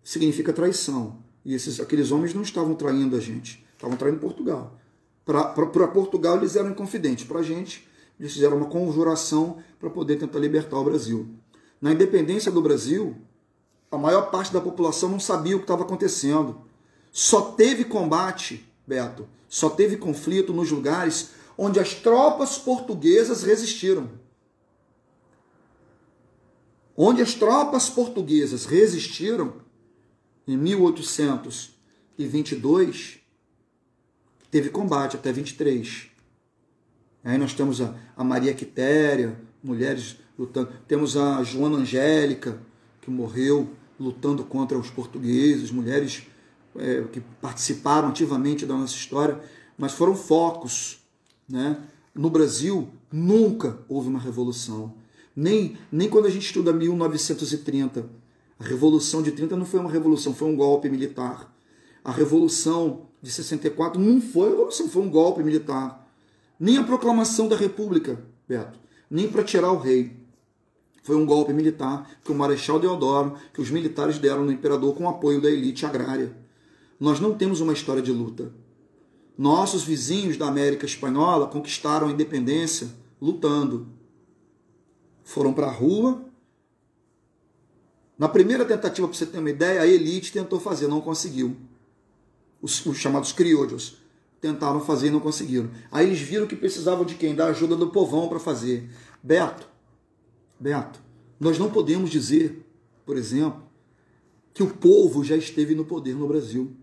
significa traição. E esses, aqueles homens não estavam traindo a gente, estavam traindo Portugal. Para Portugal eles eram inconfidentes, para a gente eles fizeram uma conjuração para poder tentar libertar o Brasil. Na independência do Brasil, a maior parte da população não sabia o que estava acontecendo. Só teve combate, Beto, só teve conflito nos lugares onde as tropas portuguesas resistiram. Onde as tropas portuguesas resistiram, em 1822, teve combate até 23. Aí nós temos a, a Maria Quitéria, mulheres lutando. Temos a Joana Angélica, que morreu lutando contra os portugueses, mulheres é, que participaram ativamente da nossa história, mas foram focos. Né? No Brasil, nunca houve uma revolução. Nem, nem quando a gente estuda 1930. A Revolução de 30 não foi uma revolução, foi um golpe militar. A Revolução de 64 não foi uma revolução, foi um golpe militar nem a proclamação da República, Beto, nem para tirar o rei. Foi um golpe militar que o Marechal Deodoro, que os militares deram no imperador com apoio da elite agrária. Nós não temos uma história de luta. Nossos vizinhos da América Espanhola conquistaram a independência lutando. Foram para a rua. Na primeira tentativa, para você ter uma ideia, a elite tentou fazer, não conseguiu. Os, os chamados criollos tentaram fazer e não conseguiram. Aí eles viram que precisavam de quem? Da ajuda do povão para fazer. Beto, Beto, nós não podemos dizer, por exemplo, que o povo já esteve no poder no Brasil.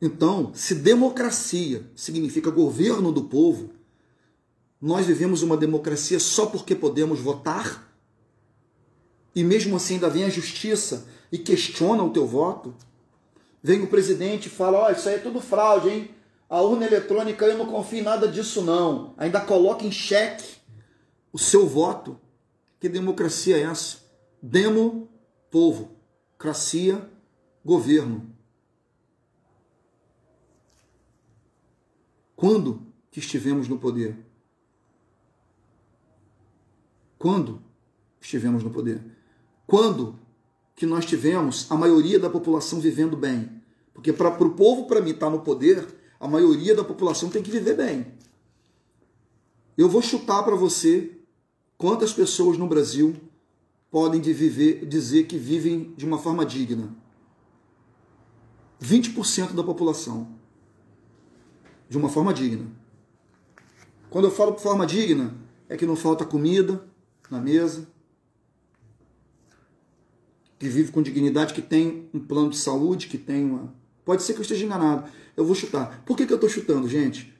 Então, se democracia significa governo do povo, nós vivemos uma democracia só porque podemos votar? E mesmo assim ainda vem a justiça e questiona o teu voto? Vem o presidente e fala: Ó, oh, isso aí é tudo fraude, hein? A urna eletrônica, eu não confio em nada disso, não. Ainda coloca em xeque o seu voto. Que democracia é essa? Demo, povo. Cracia, governo. Quando que estivemos no poder? Quando estivemos no poder? Quando que nós tivemos a maioria da população vivendo bem? Porque para o povo, para mim, estar tá no poder, a maioria da população tem que viver bem. Eu vou chutar para você quantas pessoas no Brasil podem viver, dizer que vivem de uma forma digna. 20% da população. De uma forma digna. Quando eu falo de forma digna, é que não falta comida na mesa, que vive com dignidade, que tem um plano de saúde, que tem uma. Pode ser que eu esteja enganado, eu vou chutar. Por que, que eu estou chutando, gente?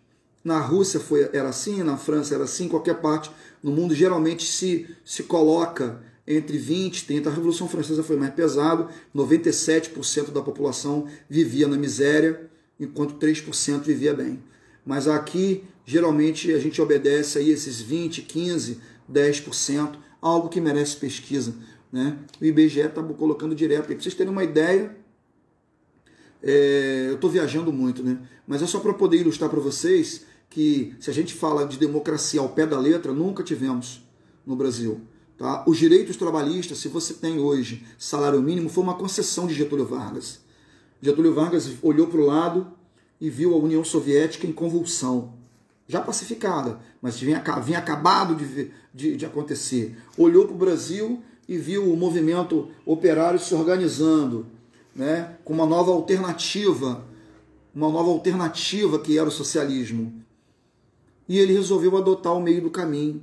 Na Rússia foi, era assim, na França era assim, qualquer parte no mundo geralmente se, se coloca entre 20 e 30. A Revolução Francesa foi mais pesado, 97% da população vivia na miséria, enquanto 3% vivia bem. Mas aqui, geralmente, a gente obedece aí esses 20, 15, 10%, algo que merece pesquisa. Né? O IBGE está colocando direto. Para vocês terem uma ideia, é, eu estou viajando muito, né? Mas é só para poder ilustrar para vocês que se a gente fala de democracia ao pé da letra, nunca tivemos no Brasil. Tá? Os direitos trabalhistas, se você tem hoje salário mínimo, foi uma concessão de Getúlio Vargas. Getúlio Vargas olhou para o lado e viu a União Soviética em convulsão, já pacificada, mas vinha, vinha acabado de, de, de acontecer. Olhou para o Brasil e viu o movimento operário se organizando, né, com uma nova alternativa, uma nova alternativa que era o socialismo. E ele resolveu adotar o meio do caminho,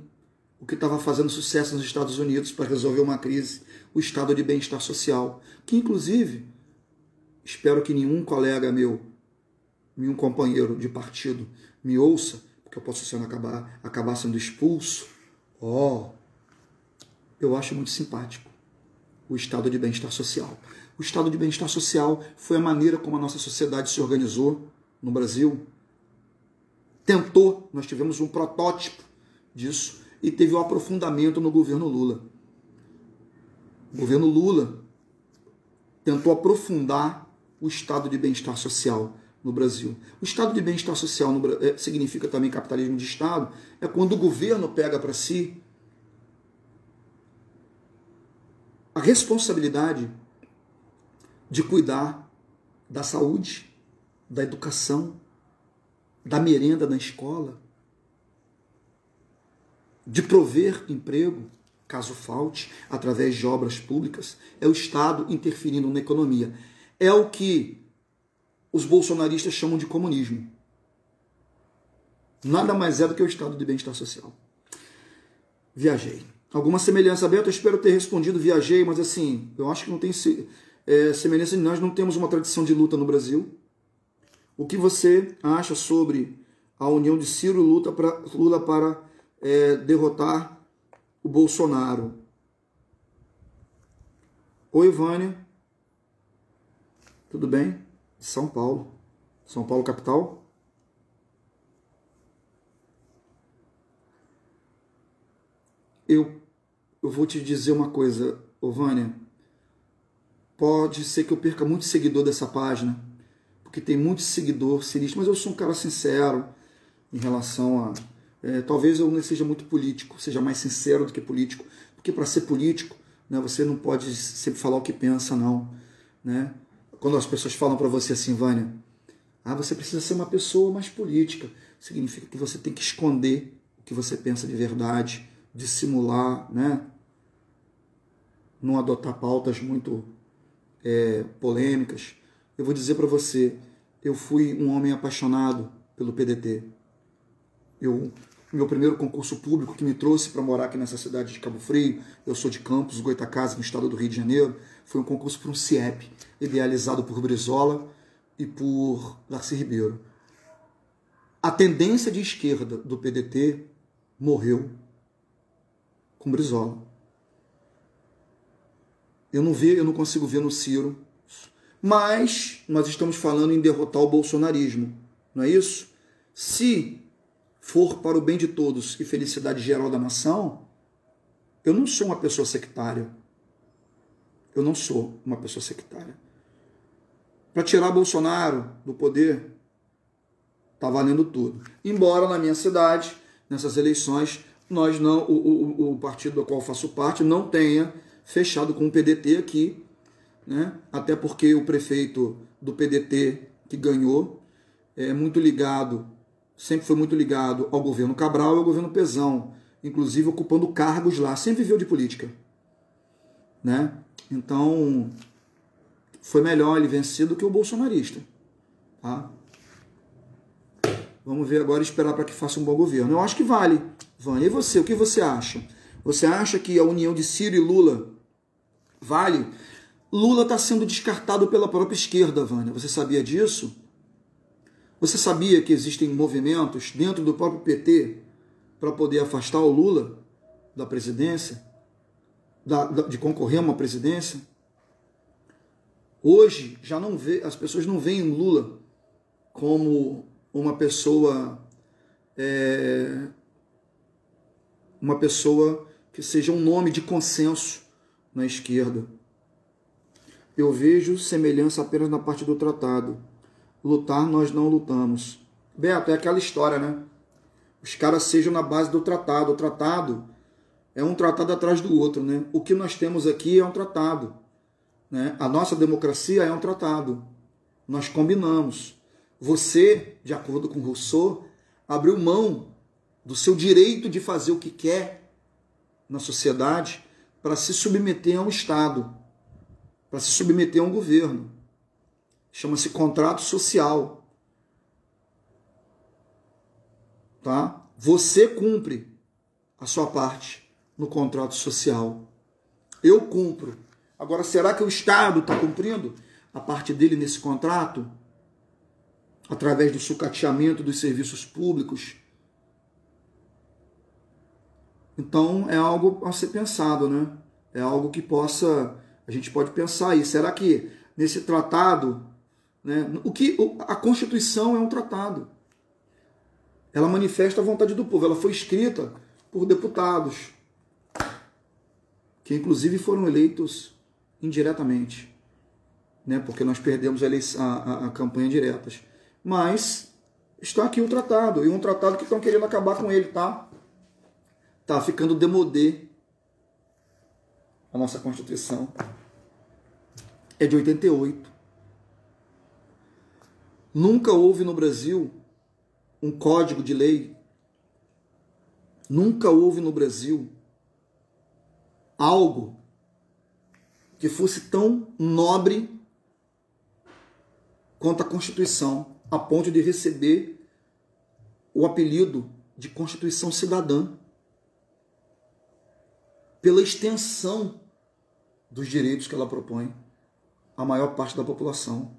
o que estava fazendo sucesso nos Estados Unidos para resolver uma crise, o estado de bem-estar social, que inclusive espero que nenhum colega meu, nenhum companheiro de partido me ouça, porque eu posso sendo acabar, acabar sendo expulso. Oh, eu acho muito simpático o estado de bem-estar social. O estado de bem-estar social foi a maneira como a nossa sociedade se organizou no Brasil. Tentou, nós tivemos um protótipo disso e teve o um aprofundamento no governo Lula. O governo Lula tentou aprofundar o estado de bem-estar social no Brasil. O estado de bem-estar social no, é, significa também capitalismo de Estado, é quando o governo pega para si a responsabilidade de cuidar da saúde, da educação, da merenda na escola, de prover emprego, caso falte, através de obras públicas, é o Estado interferindo na economia. É o que os bolsonaristas chamam de comunismo. Nada mais é do que o estado de bem-estar social. Viajei. Alguma semelhança, Beto? Eu espero ter respondido, viajei, mas assim, eu acho que não tem é, semelhança. Nós não temos uma tradição de luta no Brasil. O que você acha sobre a união de Ciro e Lula para, Lula para é, derrotar o Bolsonaro? Oi, Vânia. Tudo bem? São Paulo. São Paulo, capital. Eu, eu vou te dizer uma coisa, Vânia. Pode ser que eu perca muito seguidor dessa página, porque tem muito seguidor cirista, mas eu sou um cara sincero em relação a. É, talvez eu não seja muito político, seja mais sincero do que político, porque para ser político, né, você não pode sempre falar o que pensa, não. Né? Quando as pessoas falam para você assim, Vânia, ah, você precisa ser uma pessoa mais política, significa que você tem que esconder o que você pensa de verdade, dissimular, né? Não adotar pautas muito é, polêmicas. Eu vou dizer para você, eu fui um homem apaixonado pelo PDT. Eu meu primeiro concurso público que me trouxe para morar aqui nessa cidade de Cabo Frio, eu sou de Campos, Goitacazes, no estado do Rio de Janeiro, foi um concurso para um CIEP, idealizado por Brizola e por Darcy Ribeiro. A tendência de esquerda do PDT morreu com Brizola. Eu não vi, eu não consigo ver no Ciro, mas nós estamos falando em derrotar o bolsonarismo, não é isso? Se for para o bem de todos e felicidade geral da nação, eu não sou uma pessoa sectária. Eu não sou uma pessoa sectária. Para tirar Bolsonaro do poder, tá valendo tudo. Embora na minha cidade, nessas eleições, nós não, o, o, o partido do qual faço parte não tenha fechado com o PDT aqui, né? Até porque o prefeito do PDT que ganhou é muito ligado sempre foi muito ligado ao governo Cabral e ao governo Pezão, inclusive ocupando cargos lá, sempre viveu de política. Né? Então, foi melhor ele vencer do que o bolsonarista. Tá? Vamos ver agora esperar para que faça um bom governo. Eu acho que vale. Vânia, e você? O que você acha? Você acha que a união de Ciro e Lula vale? Lula está sendo descartado pela própria esquerda, Vânia. Você sabia disso? Você sabia que existem movimentos dentro do próprio PT para poder afastar o Lula da presidência, da, da, de concorrer a uma presidência? Hoje já não vê, as pessoas não veem Lula como uma pessoa é, uma pessoa que seja um nome de consenso na esquerda. Eu vejo semelhança apenas na parte do tratado lutar nós não lutamos. Beto, é aquela história, né? Os caras sejam na base do tratado. O tratado é um tratado atrás do outro, né? O que nós temos aqui é um tratado. Né? A nossa democracia é um tratado. Nós combinamos. Você, de acordo com Rousseau, abriu mão do seu direito de fazer o que quer na sociedade para se submeter a um Estado, para se submeter a um governo. Chama-se contrato social. Tá? Você cumpre a sua parte no contrato social. Eu cumpro. Agora, será que o Estado está cumprindo a parte dele nesse contrato? Através do sucateamento dos serviços públicos? Então, é algo a ser pensado, né? É algo que possa, a gente pode pensar aí. Será que nesse tratado, né, o que a Constituição é um tratado? Ela manifesta a vontade do povo. Ela foi escrita por deputados, que inclusive foram eleitos indiretamente, né? porque nós perdemos a, a, a, a campanha diretas. Mas está aqui o tratado, e um tratado que estão querendo acabar com ele, tá? Tá ficando demodê a nossa Constituição. É de 88. Nunca houve no Brasil um código de lei. Nunca houve no Brasil algo que fosse tão nobre quanto a Constituição, a ponto de receber o apelido de Constituição Cidadã, pela extensão dos direitos que ela propõe à maior parte da população.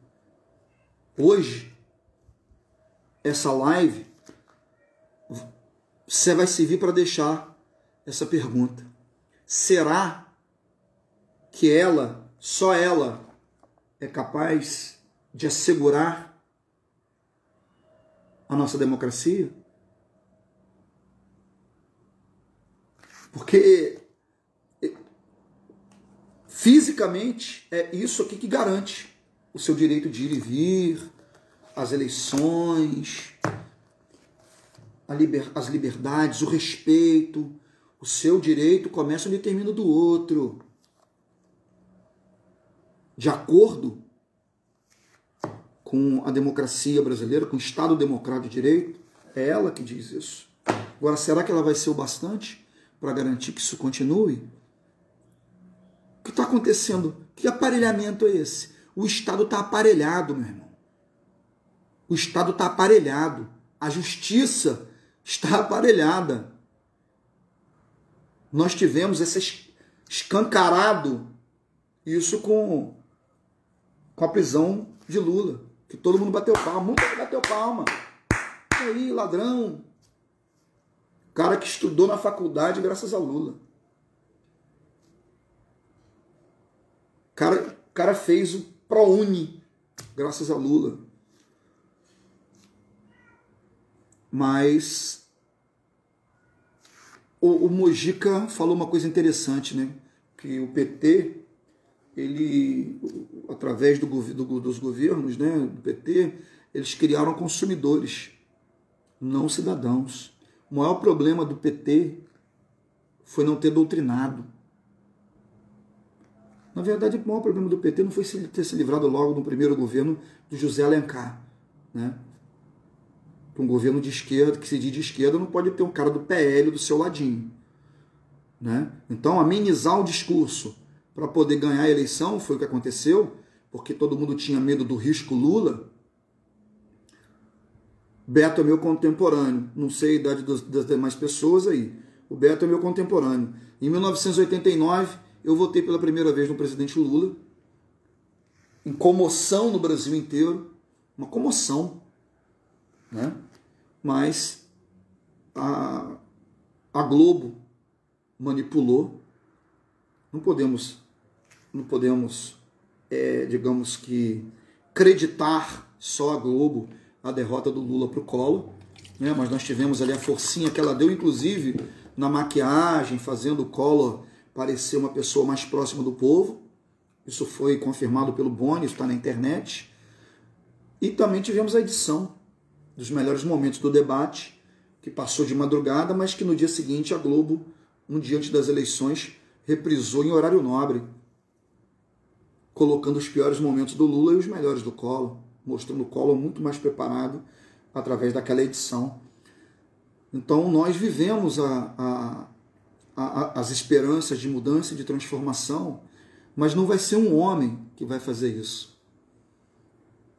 Hoje, essa live você vai servir para deixar essa pergunta. Será que ela, só ela, é capaz de assegurar a nossa democracia? Porque fisicamente é isso aqui que garante o seu direito de ir e vir, as eleições, liber, as liberdades, o respeito. O seu direito começa onde termina do outro. De acordo com a democracia brasileira, com o Estado Democrático de Direito, é ela que diz isso. Agora, será que ela vai ser o bastante para garantir que isso continue? O que está acontecendo? Que aparelhamento é esse? O Estado está aparelhado, meu irmão. O Estado está aparelhado. A justiça está aparelhada. Nós tivemos esse escancarado isso com, com a prisão de Lula, que todo mundo bateu palma, gente bateu palma. E aí, ladrão. Cara que estudou na faculdade graças a Lula. Cara, cara fez o ProUni graças a Lula. Mas o, o Mojica falou uma coisa interessante, né? Que o PT, ele, através do, do, dos governos, né, do PT, eles criaram consumidores, não cidadãos. O maior problema do PT foi não ter doutrinado. Na verdade, o maior problema do PT não foi ter se livrado logo no primeiro governo do José Alencar. Né? Um governo de esquerda, que se diz de esquerda, não pode ter um cara do PL do seu ladinho. Né? Então, amenizar o discurso para poder ganhar a eleição foi o que aconteceu, porque todo mundo tinha medo do risco Lula. Beto é meu contemporâneo, não sei a idade das demais pessoas aí. O Beto é meu contemporâneo. Em 1989, eu votei pela primeira vez no presidente Lula, em comoção no Brasil inteiro, uma comoção né? mas a, a Globo manipulou. Não podemos, não podemos, é, digamos que, creditar só a Globo a derrota do Lula para o colo, né? mas nós tivemos ali a forcinha que ela deu, inclusive na maquiagem, fazendo o Collor parecer uma pessoa mais próxima do povo. Isso foi confirmado pelo Boni, está na internet. E também tivemos a edição dos melhores momentos do debate, que passou de madrugada, mas que no dia seguinte a Globo, um dia antes das eleições, reprisou em horário nobre, colocando os piores momentos do Lula e os melhores do Collor, mostrando o Collor muito mais preparado através daquela edição. Então nós vivemos a, a, a, as esperanças de mudança e de transformação, mas não vai ser um homem que vai fazer isso.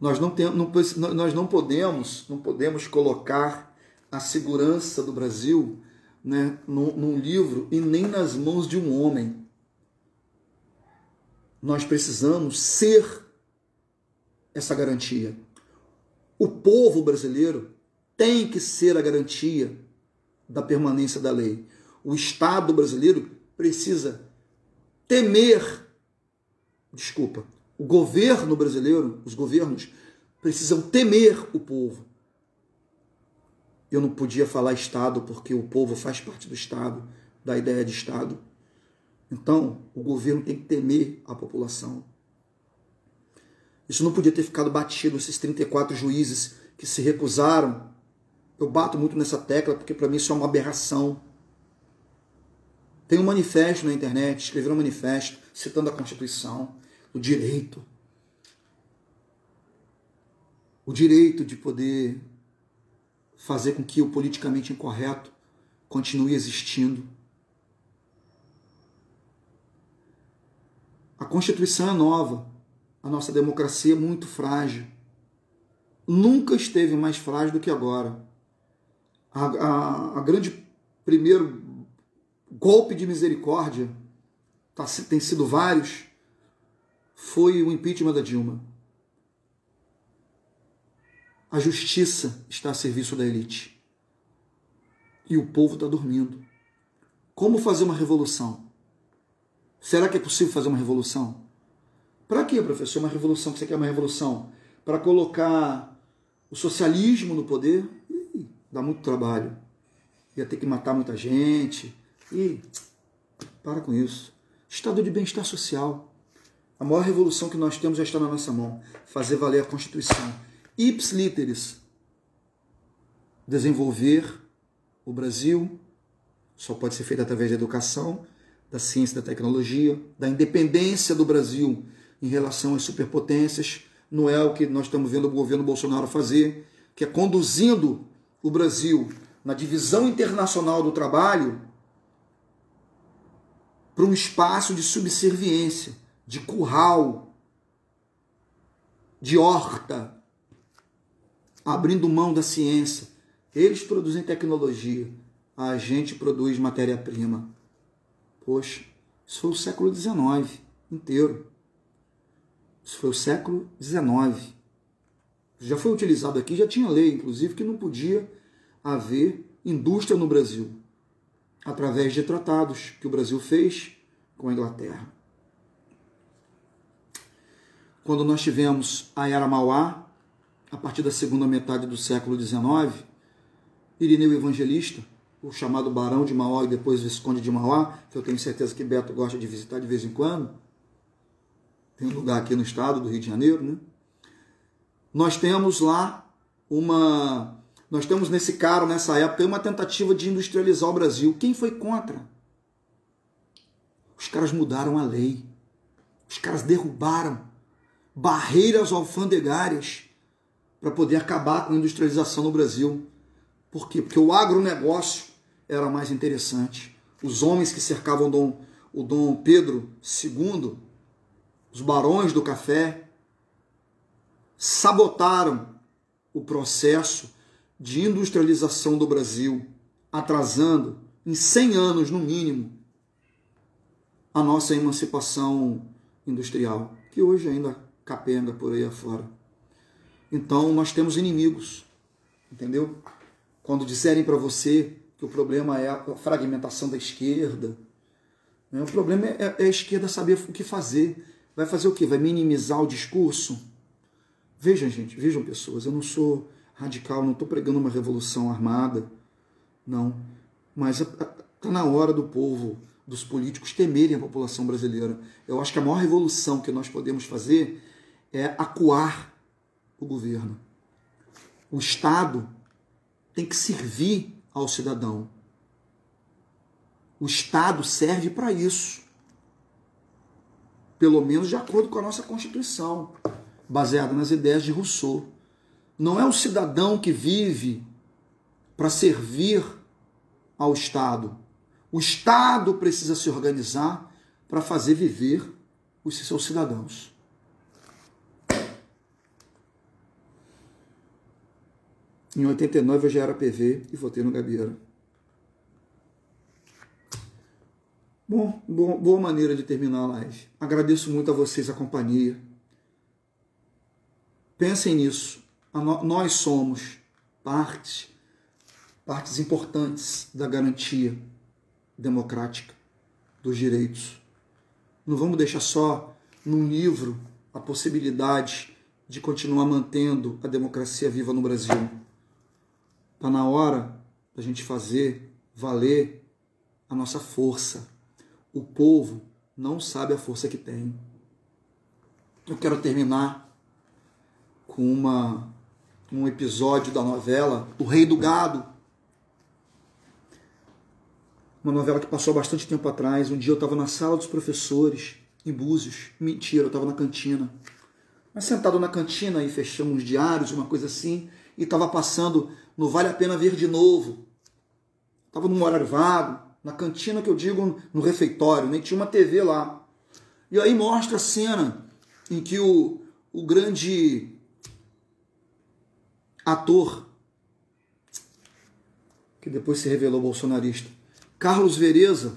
Nós não, tem, não, nós não podemos, não podemos colocar a segurança do Brasil né, num, num livro e nem nas mãos de um homem. Nós precisamos ser essa garantia. O povo brasileiro tem que ser a garantia da permanência da lei. O Estado brasileiro precisa temer, desculpa, o governo brasileiro, os governos precisam temer o povo. Eu não podia falar Estado porque o povo faz parte do Estado, da ideia de Estado. Então, o governo tem que temer a população. Isso não podia ter ficado batido, esses 34 juízes que se recusaram. Eu bato muito nessa tecla porque para mim isso é uma aberração. Tem um manifesto na internet, escreveram um manifesto citando a Constituição, o direito. O direito de poder fazer com que o politicamente incorreto continue existindo. A Constituição é nova, a nossa democracia é muito frágil. Nunca esteve mais frágil do que agora. A, a, a grande primeiro golpe de misericórdia, tá, tem sido vários, foi o impeachment da Dilma. A justiça está a serviço da elite. E o povo está dormindo. Como fazer uma revolução? Será que é possível fazer uma revolução? Para quê, professor? Uma revolução? Você quer uma revolução? Para colocar o socialismo no poder? Ih, dá muito trabalho. Ia ter que matar muita gente. E para com isso. Estado de bem-estar social. A maior revolução que nós temos já está na nossa mão. Fazer valer a Constituição. Ips literis. Desenvolver o Brasil só pode ser feito através da educação, da ciência, da tecnologia, da independência do Brasil em relação às superpotências. Não é o que nós estamos vendo o governo Bolsonaro fazer, que é conduzindo o Brasil na divisão internacional do trabalho para um espaço de subserviência, de curral, de horta, abrindo mão da ciência. Eles produzem tecnologia, a gente produz matéria-prima. Poxa, isso foi o século XIX inteiro. Isso foi o século XIX. Já foi utilizado aqui, já tinha lei, inclusive, que não podia haver indústria no Brasil através de tratados que o Brasil fez com a Inglaterra. Quando nós tivemos a Era Mauá, a partir da segunda metade do século XIX, Irineu Evangelista, o chamado Barão de Mauá e depois Visconde de Mauá, que eu tenho certeza que Beto gosta de visitar de vez em quando, tem um lugar aqui no estado do Rio de Janeiro, né? Nós temos lá uma. Nós temos nesse cara, nessa época, uma tentativa de industrializar o Brasil. Quem foi contra? Os caras mudaram a lei. Os caras derrubaram barreiras alfandegárias para poder acabar com a industrialização no Brasil. Por quê? Porque o agronegócio era mais interessante. Os homens que cercavam Dom, o Dom Pedro II os barões do café, sabotaram o processo de industrialização do Brasil, atrasando em 100 anos no mínimo a nossa emancipação industrial, que hoje ainda capenga por aí afora. Então nós temos inimigos, entendeu? Quando disserem para você que o problema é a fragmentação da esquerda, né? o problema é, é a esquerda saber o que fazer. Vai fazer o quê? Vai minimizar o discurso? Vejam, gente, vejam pessoas, eu não sou radical, não estou pregando uma revolução armada, não. Mas está na hora do povo, dos políticos temerem a população brasileira. Eu acho que a maior revolução que nós podemos fazer é acuar o governo. O Estado tem que servir ao cidadão. O Estado serve para isso pelo menos de acordo com a nossa Constituição, baseada nas ideias de Rousseau. Não é o cidadão que vive para servir ao Estado. O Estado precisa se organizar para fazer viver os seus cidadãos. Em 89 eu já era PV e votei no Gabeira. Bom, boa maneira de terminar a live. Agradeço muito a vocês a companhia. Pensem nisso. Nós somos partes, partes importantes da garantia democrática dos direitos. Não vamos deixar só num livro a possibilidade de continuar mantendo a democracia viva no Brasil. Está na hora da gente fazer valer a nossa força. O povo não sabe a força que tem. Eu quero terminar com uma, um episódio da novela O Rei do Gado. Uma novela que passou bastante tempo atrás. Um dia eu estava na sala dos professores, em Búzios. Mentira, eu estava na cantina. Mas sentado na cantina e fechamos diários, uma coisa assim, e estava passando no Vale a Pena Ver de Novo. Estava num horário vago, na cantina que eu digo, no refeitório, nem tinha uma TV lá. E aí mostra a cena em que o, o grande ator, que depois se revelou bolsonarista, Carlos Vereza,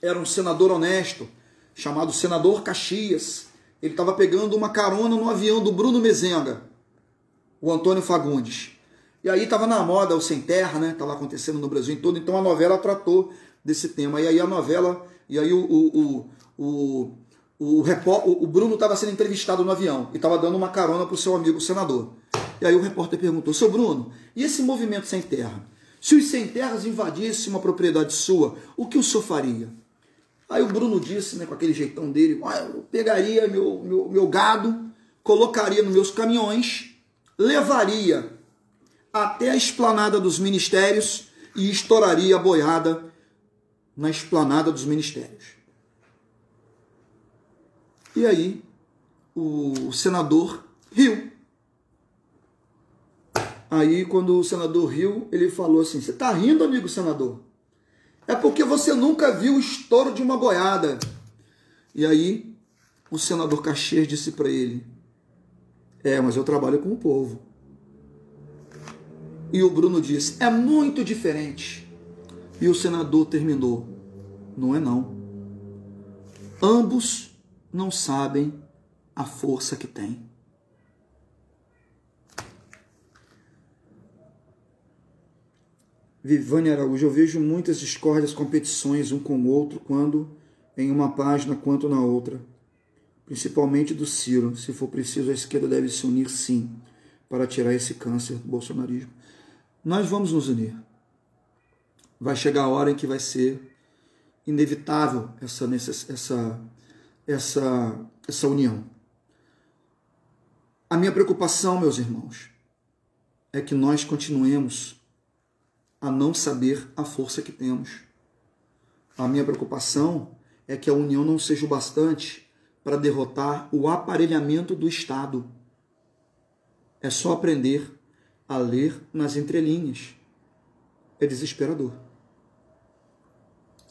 era um senador honesto, chamado Senador Caxias. Ele estava pegando uma carona no avião do Bruno Mezenga, o Antônio Fagundes. E aí estava na moda o Sem Terra, né? Estava acontecendo no Brasil todo, então a novela tratou desse tema. E aí a novela, e aí o, o, o, o, o, o Bruno estava sendo entrevistado no avião e estava dando uma carona para o seu amigo senador. E aí o repórter perguntou: Seu Bruno, e esse movimento sem terra? Se os sem terras invadissem uma propriedade sua, o que o senhor faria? Aí o Bruno disse, né, com aquele jeitão dele: ah, Eu pegaria meu, meu, meu gado, colocaria nos meus caminhões, levaria até a esplanada dos ministérios e estouraria a boiada na esplanada dos ministérios. E aí o senador riu. Aí, quando o senador riu, ele falou assim: Você está rindo, amigo senador? É porque você nunca viu o estouro de uma boiada. E aí, o senador Caxias disse para ele: É, mas eu trabalho com o povo. E o Bruno disse: É muito diferente. E o senador terminou: Não é não. Ambos não sabem a força que têm. Vivane Araújo, eu vejo muitas discórdias, competições um com o outro, quando em uma página quanto na outra. Principalmente do Ciro. Se for preciso, a esquerda deve se unir sim, para tirar esse câncer do bolsonarismo. Nós vamos nos unir. Vai chegar a hora em que vai ser inevitável essa, essa, essa, essa união. A minha preocupação, meus irmãos, é que nós continuemos a não saber a força que temos. A minha preocupação é que a união não seja o bastante para derrotar o aparelhamento do Estado. É só aprender a ler nas entrelinhas. É desesperador.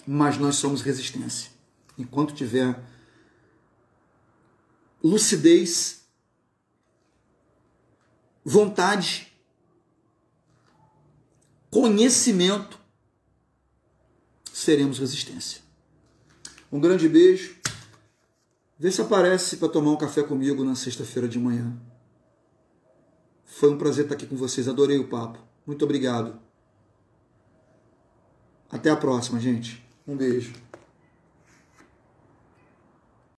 Mas nós somos resistência. Enquanto tiver lucidez, vontade conhecimento, seremos resistência. Um grande beijo. Vê se aparece para tomar um café comigo na sexta-feira de manhã. Foi um prazer estar aqui com vocês. Adorei o papo. Muito obrigado. Até a próxima, gente. Um beijo.